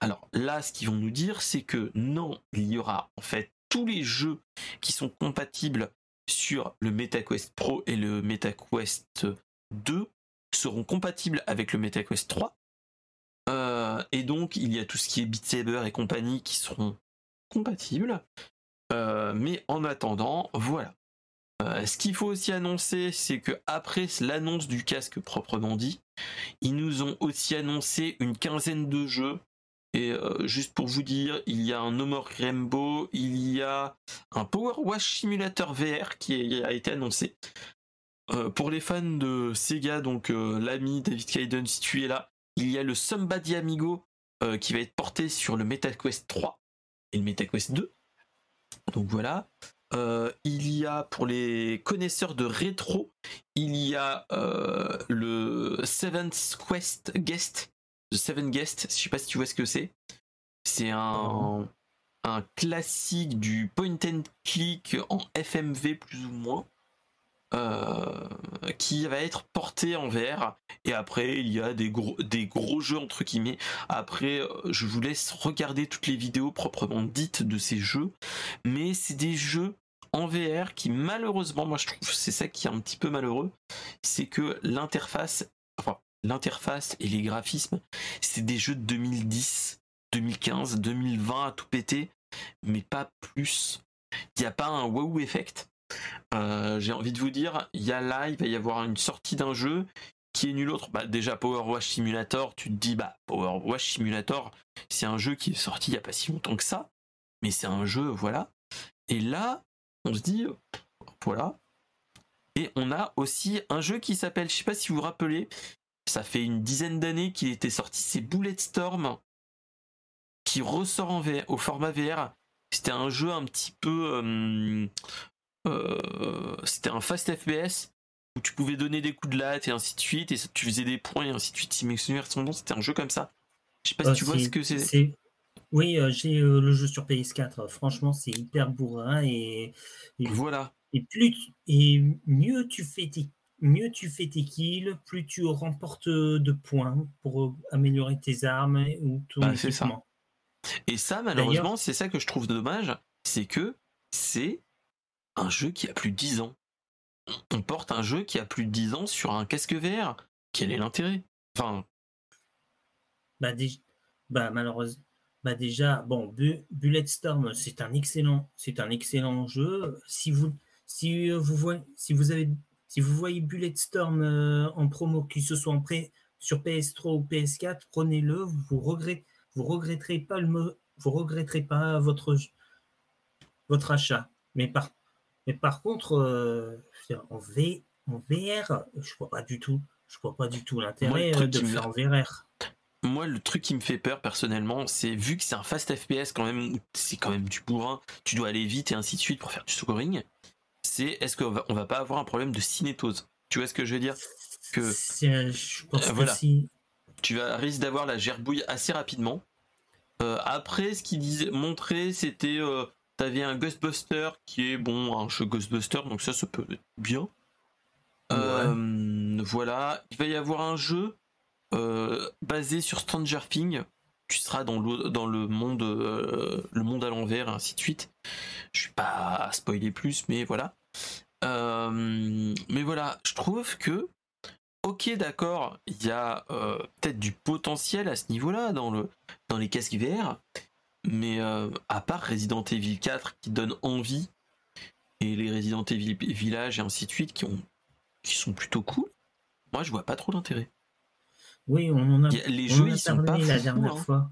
Alors là, ce qu'ils vont nous dire, c'est que non, il y aura en fait tous les jeux qui sont compatibles sur le MetaQuest Pro et le MetaQuest 2 seront compatibles avec le MetaQuest 3. Euh, et donc, il y a tout ce qui est Beat Saber et compagnie qui seront compatibles. Euh, mais en attendant, voilà. Euh, ce qu'il faut aussi annoncer, c'est que après l'annonce du casque proprement dit, ils nous ont aussi annoncé une quinzaine de jeux Et juste pour vous dire, il y a un No More Rainbow, il y a un Power Wash Simulator VR qui a été annoncé. pour les fans de Sega, donc l'ami David Kaiden, si tu es là, il y a le Somebody Amigo qui va être porté sur le MetaQuest 3 et le MetaQuest 2. Donc voilà. Euh, il y a pour les connaisseurs de rétro, il y a euh, le Seventh Quest Guest, The Seven Guest, je sais pas si tu vois ce que c'est. C'est un, un classique du point and click en FMV plus ou moins. Euh, qui va être porté en VR et après il y a des gros des gros jeux entre guillemets après je vous laisse regarder toutes les vidéos proprement dites de ces jeux mais c'est des jeux en VR qui malheureusement moi je trouve c'est ça qui est un petit peu malheureux c'est que l'interface et les graphismes c'est des jeux de 2010 2015 2020 à tout péter mais pas plus il n'y a pas un wow effect euh, j'ai envie de vous dire, il y a là, il va y avoir une sortie d'un jeu qui est nul autre. Bah, déjà Power Wash Simulator, tu te dis bah Power Wash Simulator, c'est un jeu qui est sorti il y a pas si longtemps que ça, mais c'est un jeu voilà. Et là, on se dit voilà. Et on a aussi un jeu qui s'appelle, je sais pas si vous vous rappelez, ça fait une dizaine d'années qu'il était sorti, c'est Bulletstorm qui ressort en VR, au format VR. C'était un jeu un petit peu euh, euh, c'était un fast FPS où tu pouvais donner des coups de latte et ainsi de suite, et ça, tu faisais des points et ainsi de suite. Si mes souvenirs sont bons, c'était un jeu comme ça. Je sais pas si euh, tu vois ce que c'est. Oui, euh, j'ai le jeu sur PS4. Franchement, c'est hyper bourrin et, voilà. Et plus et mieux tu fais tes mieux tu fais tes kills, plus tu remportes de points pour améliorer tes armes ou ton bah, Ça. Et ça, malheureusement, c'est ça que je trouve dommage, c'est que c'est un jeu qui a plus de 10 ans. On porte un jeu qui a plus de 10 ans sur un casque VR. Quel est l'intérêt? Enfin. Bah, bah malheureusement. Bah déjà, bon, Bulletstorm, c'est un excellent, c'est un excellent jeu. Si vous, si vous voyez, si vous avez, si vous voyez Bulletstorm euh, en promo, qu'il se soit en prêt sur PS3 ou PS4, prenez-le. Vous regrettez, vous regretterez pas le, vous regretterez pas votre, votre achat. Mais par, mais par contre, euh, en, v, en VR, je vois pas du tout. Je vois pas du tout l'intérêt euh, de le faire en VR. Moi, le truc qui me fait peur personnellement, c'est vu que c'est un fast FPS quand même, c'est quand même du bourrin, tu dois aller vite et ainsi de suite pour faire du scoring. C'est est-ce qu'on va, on va pas avoir un problème de cinétose? Tu vois ce que je veux dire? Que je pense euh, voilà. si... tu vas risque d'avoir la gerbouille assez rapidement. après, ce qu'il disait, montrer, c'était T'avais un Ghostbuster qui est bon, un jeu Ghostbuster, donc ça, ça peut être bien. Euh, voilà, il va y avoir un jeu euh, basé sur Stranger Things. Tu seras dans le, dans le monde, euh, le monde à l'envers, et ainsi de suite. Je suis pas à spoiler plus, mais voilà. mais voilà, je trouve que, ok, d'accord, il y a peut-être du potentiel à ce niveau-là dans le dans les casques VR, mais euh, à part Resident Evil 4 qui donne envie, et les Resident Evil Village et ainsi de suite qui, ont, qui sont plutôt cool, moi je vois pas trop d'intérêt. Oui, on en a, les jeux, ils sont pas la dernière hein. fois.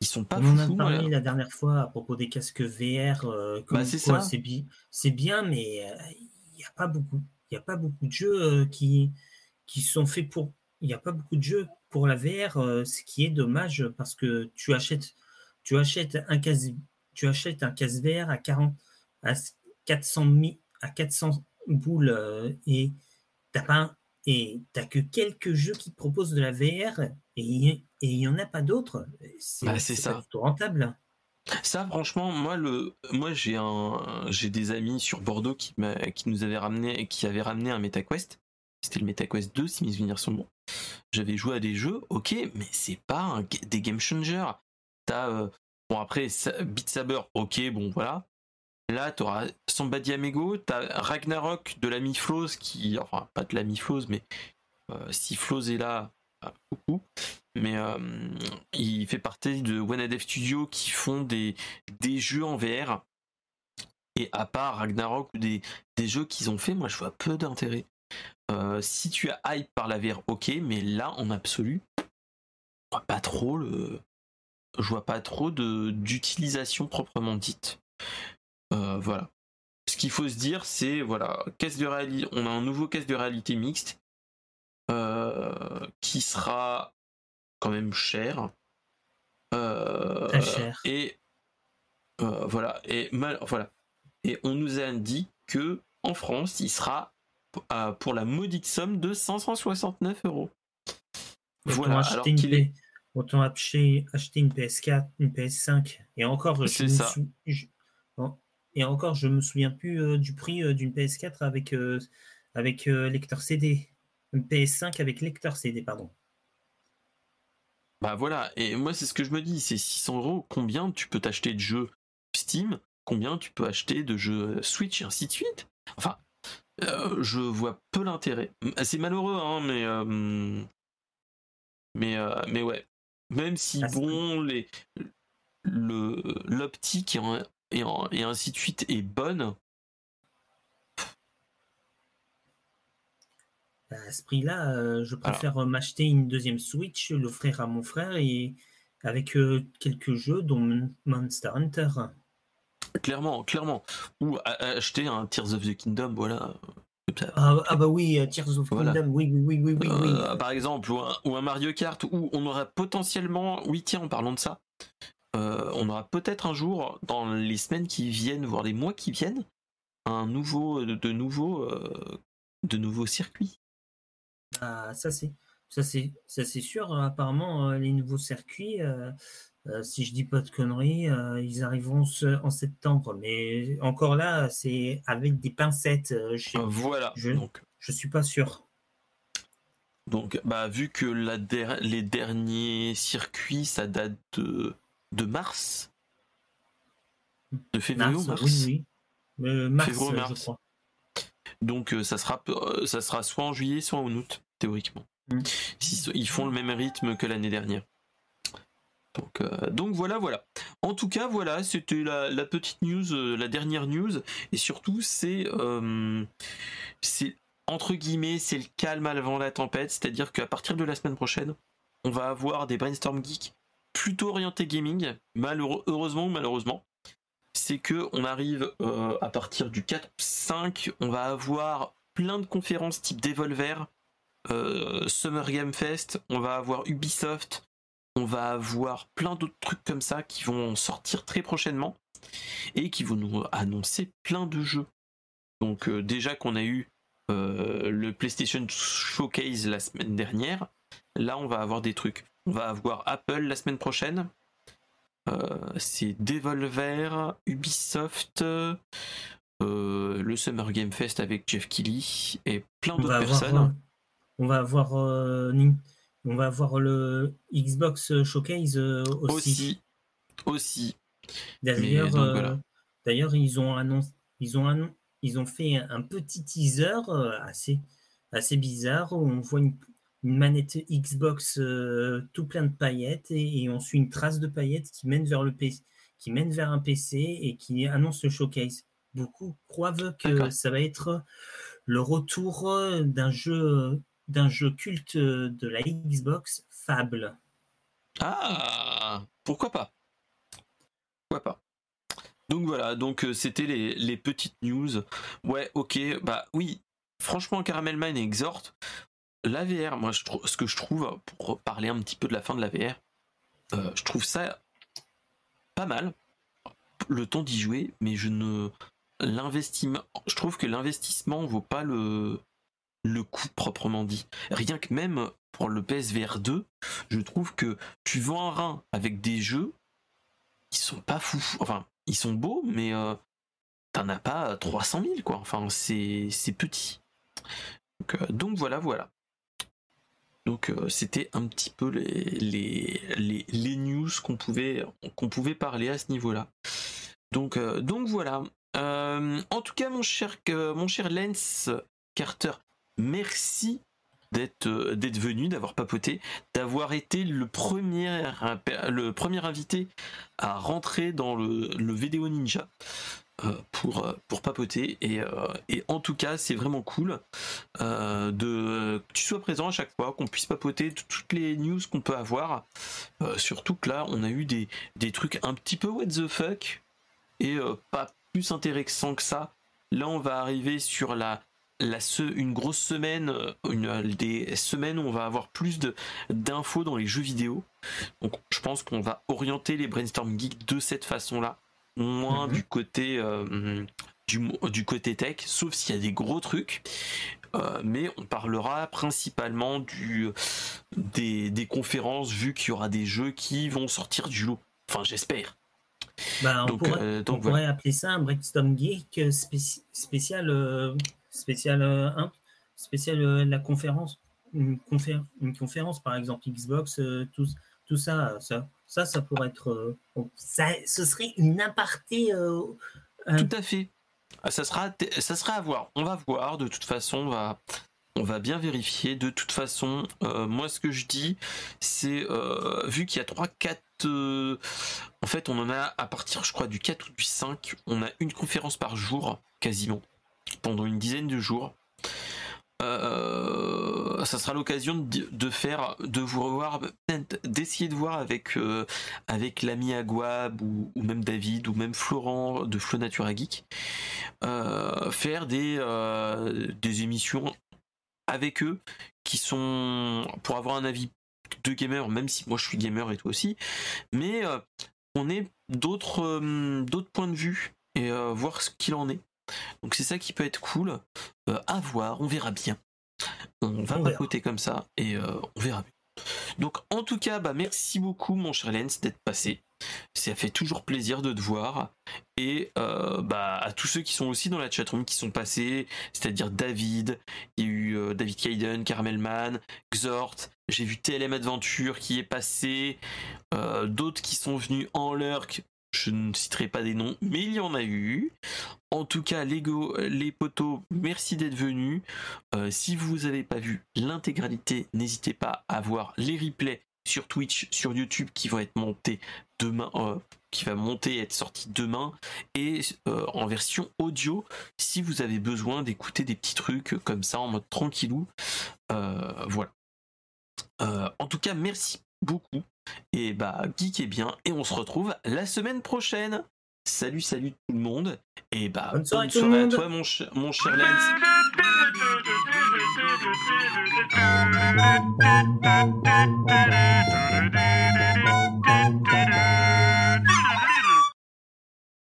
Ils sont pas On en a parlé la dernière fois à propos des casques VR. Euh, bah, c'est ça. C'est bien, mais euh, il n'y a pas beaucoup. Il y a pas beaucoup de jeux qui, qui sont faits pour. Il n'y a pas beaucoup de jeux pour la VR, ce qui est dommage parce que tu achètes tu achètes un casque, tu achètes un casque VR à 40, à 400 à 400 boules euh, et t'as pas et t'as que quelques jeux qui te proposent de la VR et il n'y en a pas d'autres. C'est bah, ça. rentable. Ça, franchement, moi, le, moi, j'ai un, j'ai des amis sur Bordeaux qui, qui nous avaient ramené, qui avaient ramené un MetaQuest. C'était le MetaQuest 2, si mes souvenirs sont bons. J'avais joué à des jeux, ok, mais c'est pas des game changers. T'as euh, bon après Beat Saber, ok, bon voilà. Là, tu auras Somebody Amigo, tu as Ragnarok de l'ami Flows qui, enfin pas de l'ami Flows, mais euh, si Flows est là, bah, coucou. Mais euh, il fait partie de One Dev Studio qui font des, jeux en VR. Et à part Ragnarok ou des, jeux qu'ils ont fait, moi je vois peu d'intérêt. si tu as hype par la VR, ok, mais là en absolu, pas trop le, je vois pas trop d'utilisation proprement dite. Voilà. Ce qu'il faut se dire, c'est voilà, caisse de réalité, on a un nouveau caisse de réalité mixte qui sera quand même cher. Très cher. Et voilà. Et mal, voilà. Et on nous a dit que en France, il sera pour la maudite somme de 569 euros. Voilà. Alors qu'il est autant acheter, acheter une PS4, une PS5. Et encore, je ça. Et encore, je me souviens plus euh, du prix euh, d'une PS4 avec, euh, avec lecteur CD. Une PS5 avec lecteur CD, pardon. Bah voilà, et moi c'est ce que je me dis, c'est 600 euros, combien tu peux t'acheter de jeux Steam, combien tu peux acheter de jeux Switch et ainsi de suite? Enfin, je vois peu l'intérêt. C'est malheureux, hein, mais... mais, mais ouais, même si, bon, les, le, l'optique et, et, ainsi de suite est bonne. À ce prix-là, euh, je préfère m'acheter une deuxième Switch, l'offrir à mon frère et avec euh, quelques jeux, dont Monster Hunter. Clairement, clairement. Ou acheter un Tears of the Kingdom, voilà. Ah, ah, bah oui, euh, Tears of Kingdom, oui, oui, oui, oui, oui. Par exemple, ou un, Mario Kart où on aurait potentiellement, oui tiens, en parlant de ça, euh, on aura peut-être un jour, dans les semaines qui viennent, voire les mois qui viennent, un nouveau, de, nouveaux, de nouveaux circuits. Ah, ça c'est, ça c'est, ça c'est sûr. Apparemment, les nouveaux circuits, euh, si je dis pas de conneries, euh, ils arriveront en septembre. Mais encore là, c'est avec des pincettes. Euh, voilà. Je, donc. je suis pas sûr. Donc, bah, vu que la les derniers circuits, ça date de, de mars, de février ou mars. Oui, oui. mars, je crois. Donc, ça sera, ça sera soit en juillet, soit en août, théoriquement. Mm. ils font le même rythme que l'année dernière. Euh, donc, voilà, voilà. En tout cas, voilà, c'était la, petite news, euh, la dernière news, et surtout c'est, euh, c'est entre guillemets, c'est le calme avant la tempête, c'est-à-dire qu'à partir de la semaine prochaine, on va avoir des brainstorm geeks plutôt orientés gaming, heureusement ou malheureusement. C'est que on arrive à partir du 4-5, on va avoir plein de conférences type Devolver, Summer Game Fest, on va avoir Ubisoft, on va avoir plein d'autres trucs comme ça qui vont sortir très prochainement et qui vont nous annoncer plein de jeux. Donc euh, déjà qu'on a eu euh, le PlayStation Showcase la semaine dernière, là on va avoir des trucs. On va avoir Apple la semaine prochaine. Euh, c'est Devolver, Ubisoft, le Summer Game Fest avec Jeff Keighley et plein d'autres personnes. on va avoir on va avoir le Xbox Showcase euh, aussi. Aussi. D'ailleurs, euh, d'ailleurs, ils ont annoncé, ils ont ils ont fait un petit teaser euh, assez, assez bizarre où on voit une, manette Xbox tout plein de paillettes et, on suit une trace de paillettes qui mène vers le PC, qui mène vers un PC et qui annonce le showcase. Beaucoup croient que ça va être le retour d'un jeu d'un jeu culte de la Xbox, Fable. Ah, pourquoi pas? Pourquoi pas? Donc voilà, donc euh, c'était les, petites news. Ouais, ok, bah oui, franchement, Caramel Mine exhorte. La VR, moi, je ce que je trouve, pour parler un petit peu de la fin de la VR, euh, je trouve ça pas mal, le temps d'y jouer, mais je ne. L'investissement, je trouve que l'investissement vaut pas le, le coût proprement dit. Rien que même pour le PSVR 2, je trouve que tu vends un rein avec des jeux qui sont pas fous. Enfin, ils sont beaux, mais euh, t'en as pas 300 000, quoi. Enfin, c'est petit. Euh, donc, voilà, voilà. Donc euh, c'était un petit peu les, news qu'on pouvait, parler à ce niveau-là. Donc, donc voilà. en tout cas, mon cher, mon Carter, merci d'être euh, venu, d'avoir papoté, d'avoir été le premier le premier invité à rentrer dans le, le vidéo ninja. Pour, pour papoter. Et, et en tout cas, c'est vraiment cool de que tu sois présent à chaque fois, qu'on puisse papoter toutes les news qu'on peut avoir. surtout que là, on a eu des, des trucs un petit peu what the fuck et pas plus intéressant que ça. Là, on va arriver sur la, la une grosse semaine, une, des semaines où on va avoir plus d'infos dans les jeux vidéo. Donc, je pense qu'on va orienter les brainstorm geeks de cette façon-là, moins mhm. du côté euh, du, du, côté tech, sauf s'il y a des gros trucs. Euh, mais on parlera principalement du, des, des conférences, vu qu'il y aura des jeux qui vont sortir du lot. Enfin, j'espère. Bah, on, pourrait, euh, on pourrait, appeler ça un brainstorm geek spécial, euh, spécial, hein, spécial la conférence, une, une, conférence par exemple Xbox, tout, tout ça, ça, ça, ça pourrait être, ça, ce serait une aparté. tout à fait. Ah, ça sera, ça sera à voir. On va voir. De toute façon, on va, on va bien vérifier. De toute façon, euh, moi ce que je dis, c'est euh, vu qu'il y a 3, 4... Euh, en fait, on en a à partir, je crois, du 4 ou du 5, on a une conférence par jour, quasiment, pendant une dizaine de jours. Ça sera l'occasion de, faire, de vous revoir, d'essayer de voir avec avec l'ami Aguab ou, même David ou même Florent de Flow Natura Geek, faire des des émissions avec eux qui sont pour avoir un avis de gamer, même si moi je suis gamer et toi aussi, mais euh, on est d'autres euh, d'autres points de vue et euh, voir ce qu'il en est. Donc c'est ça qui peut être cool. à voir, on verra bien. On va pas côté comme ça et on verra. Donc en tout cas, bah merci beaucoup mon cher Lens d'être passé. Ça fait toujours plaisir de te voir. Et euh, bah, à tous ceux qui sont aussi dans la chatroom qui sont passés, c'est-à-dire David, il y a eu euh, David Kaiden, Carmelman, Xort, j'ai vu TLM Adventure qui est passé, euh, d'autres qui sont venus en lurk, je ne citerai pas des noms, mais il y en a eu. En tout cas, Lego, les potos, merci d'être venus. si vous n'avez pas vu l'intégralité, n'hésitez pas à voir les replays sur Twitch, sur YouTube qui vont être montés demain, euh, qui va monter et être sorti demain, et euh, en version audio si vous avez besoin d'écouter des petits trucs comme ça en mode tranquillou. Euh, voilà. en tout cas, merci beaucoup. Et bah, geekez bien et on se retrouve la semaine prochaine. Salut, salut tout le monde. Et bah, bonne soirée, bonne à toi, mon, ch mon cher Lens. [LAUGHS]